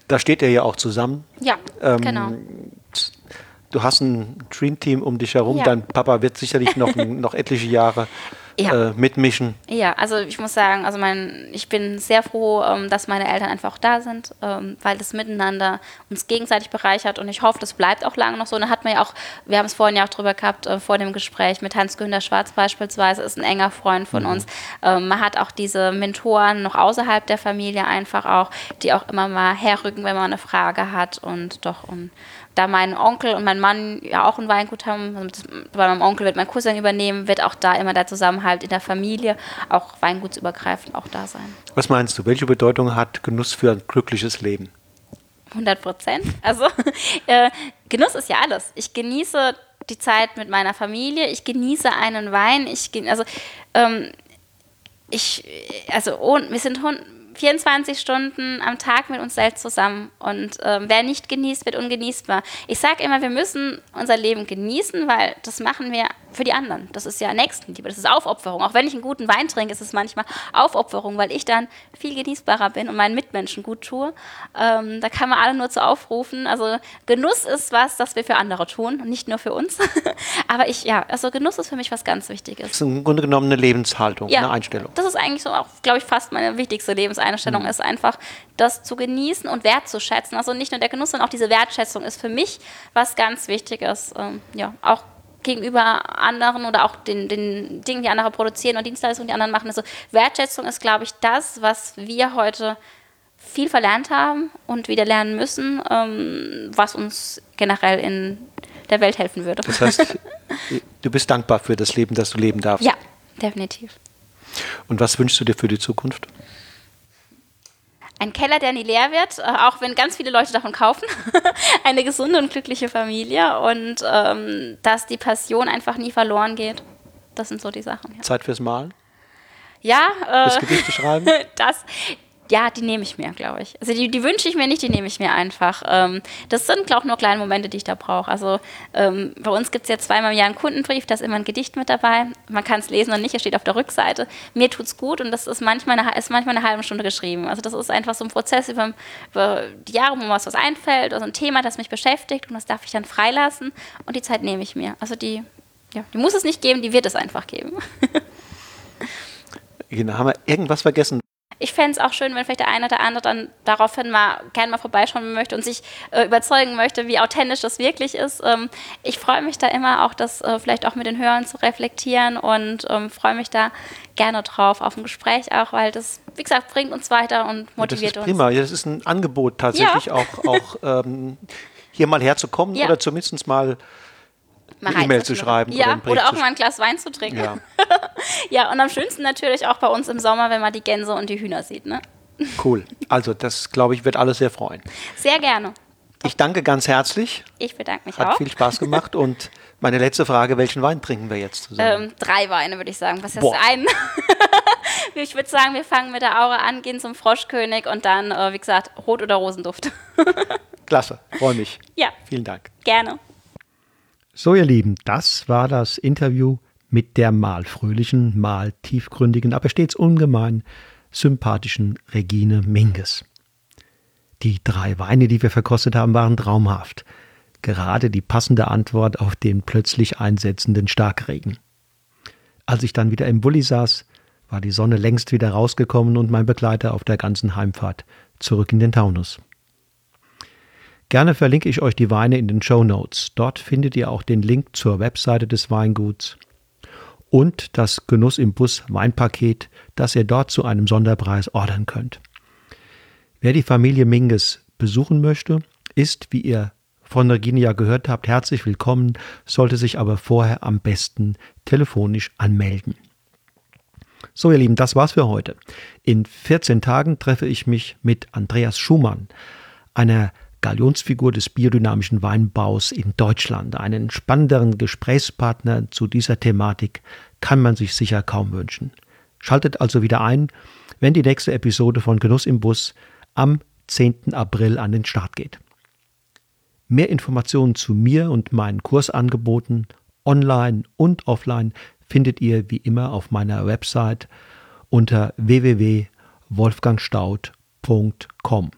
Da steht er ja auch zusammen. Ja, ähm, genau. Du hast ein Dream Team um dich herum. Ja. Dein Papa wird sicherlich noch, <laughs> noch etliche Jahre ja. äh, mitmischen. Ja, also ich muss sagen, also mein, ich bin sehr froh, ähm, dass meine Eltern einfach auch da sind, ähm, weil das Miteinander uns gegenseitig bereichert und ich hoffe, das bleibt auch lange noch so. Und da hat man ja auch, wir haben es vorhin ja auch drüber gehabt, äh, vor dem Gespräch mit Hans-Günther Schwarz beispielsweise, ist ein enger Freund von mhm. uns. Ähm, man hat auch diese Mentoren noch außerhalb der Familie einfach auch, die auch immer mal herrücken, wenn man eine Frage hat und doch und da mein Onkel und mein Mann ja auch ein Weingut haben, also bei meinem Onkel wird mein Cousin übernehmen, wird auch da immer der Zusammenhalt in der Familie, auch weingutsübergreifend auch da sein. Was meinst du, welche Bedeutung hat Genuss für ein glückliches Leben? 100 Prozent. Also <laughs> äh, Genuss ist ja alles. Ich genieße die Zeit mit meiner Familie, ich genieße einen Wein, ich also ähm, ich also oh, wir sind 24 Stunden am Tag mit uns selbst zusammen. Und ähm, wer nicht genießt, wird ungenießbar. Ich sage immer, wir müssen unser Leben genießen, weil das machen wir für die anderen. Das ist ja Nächstenliebe, das ist Aufopferung. Auch wenn ich einen guten Wein trinke, ist es manchmal Aufopferung, weil ich dann viel genießbarer bin und meinen Mitmenschen gut tue. Ähm, da kann man alle nur zu aufrufen. Also Genuss ist was, das wir für andere tun nicht nur für uns. <laughs> Aber ich, ja, also Genuss ist für mich was ganz Wichtiges. Das ist im Grunde genommen eine Lebenshaltung, ja, eine Einstellung. Das ist eigentlich so auch, glaube ich, fast meine wichtigste Lebenseinstellung, mhm. ist einfach das zu genießen und wertzuschätzen. Also nicht nur der Genuss, sondern auch diese Wertschätzung ist für mich was ganz Wichtiges. Ähm, ja, auch gegenüber anderen oder auch den, den Dingen, die andere produzieren und Dienstleistungen, die anderen machen. Also Wertschätzung ist, glaube ich, das, was wir heute viel verlernt haben und wieder lernen müssen, ähm, was uns generell in der Welt helfen würde. Das heißt, <laughs> du bist dankbar für das Leben, das du leben darfst. Ja, definitiv. Und was wünschst du dir für die Zukunft? Ein Keller, der nie leer wird, äh, auch wenn ganz viele Leute davon kaufen. <laughs> Eine gesunde und glückliche Familie und ähm, dass die Passion einfach nie verloren geht. Das sind so die Sachen. Ja. Zeit fürs Malen? Ja. Äh, das Gedichte schreiben? <laughs> das, ja, die nehme ich mir, glaube ich. Also die, die wünsche ich mir nicht, die nehme ich mir einfach. Ähm, das sind, glaube ich, nur kleine Momente, die ich da brauche. Also ähm, bei uns gibt es ja zweimal im Jahr einen Kundenbrief, da ist immer ein Gedicht mit dabei. Man kann es lesen oder nicht, es steht auf der Rückseite. Mir tut es gut und das ist manchmal, eine, ist manchmal eine halbe Stunde geschrieben. Also das ist einfach so ein Prozess über, über die Jahre, wo mir was, was einfällt, also ein Thema, das mich beschäftigt und das darf ich dann freilassen und die Zeit nehme ich mir. Also die ja, die muss es nicht geben, die wird es einfach geben. <laughs> Genau, haben wir irgendwas vergessen? Ich fände es auch schön, wenn vielleicht der eine oder andere dann daraufhin mal gerne mal vorbeischauen möchte und sich äh, überzeugen möchte, wie authentisch das wirklich ist. Ähm, ich freue mich da immer auch, das äh, vielleicht auch mit den Hörern zu reflektieren und ähm, freue mich da gerne drauf, auf ein Gespräch auch, weil das, wie gesagt, bringt uns weiter und motiviert ja, das ist prima. uns. Ja, das ist ein Angebot tatsächlich Ja. auch, auch <laughs> ähm, hier mal herzukommen Ja. oder zumindest Mal eine E-Mail zu schreiben oder Ja, einen Brief oder auch mal ein Glas Wein zu trinken. ja, <laughs> Ja, und am schönsten natürlich auch bei uns im Sommer, wenn man die Gänse und die Hühner sieht. Ne? <laughs> cool. Also das, glaube ich, wird alle sehr freuen. Sehr gerne. Ich danke ganz herzlich. Ich bedanke mich Hat auch. viel Spaß gemacht. <laughs> Und meine letzte Frage, welchen Wein trinken wir jetzt zusammen? Ähm, drei Weine, würde ich sagen. Was ist Boah. ein? ich würde sagen, wir fangen mit der Aura an, gehen zum Froschkönig und dann, äh, wie gesagt, Rot- oder Rosenduft. Klasse, freue mich. ja, Vielen Dank. gerne. So, ihr Lieben, das war das Interview mit der mal fröhlichen, mal tiefgründigen, aber stets ungemein sympathischen Regine Minges. Die drei Weine, die wir verkostet haben, waren traumhaft. Gerade die passende Antwort auf den plötzlich einsetzenden Starkregen. Als ich dann wieder im Bulli saß, war die Sonne längst wieder rausgekommen und mein Begleiter auf der ganzen Heimfahrt zurück in den Taunus. Gerne verlinke ich euch die Weine in den Show Notes. Dort findet ihr auch den Link zur Webseite des Weinguts und das Genuss im Bus Weinpaket, das ihr dort zu einem Sonderpreis ordern könnt. Wer die Familie Minges besuchen möchte, ist, wie ihr von Regine ja gehört habt, herzlich willkommen, sollte sich aber vorher am besten telefonisch anmelden. So, ihr Lieben, das war's für heute. In 14 Tagen treffe ich mich mit Andreas Schumann, einer Galionsfigur des biodynamischen Weinbaus in Deutschland. Einen spannenderen Gesprächspartner zu dieser Thematik kann man sich sicher kaum wünschen. Schaltet also wieder ein, wenn die nächste Episode von Genuss im Bus am 10. April an den Start geht. Mehr Informationen zu mir und meinen Kursangeboten online und offline findet ihr wie immer auf meiner Website unter www.wolfgangstaud.com.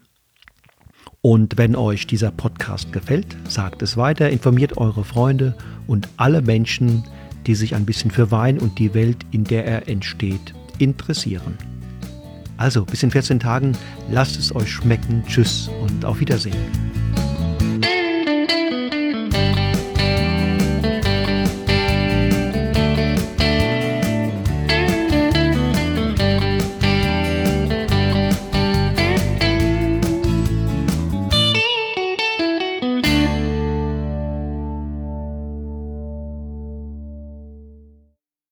Und wenn euch dieser Podcast gefällt, sagt es weiter, informiert eure Freunde und alle Menschen, die sich ein bisschen für Wein und die Welt, in der er entsteht, interessieren. Also bis in 14 Tagen, lasst es euch schmecken, tschüss und auf Wiedersehen.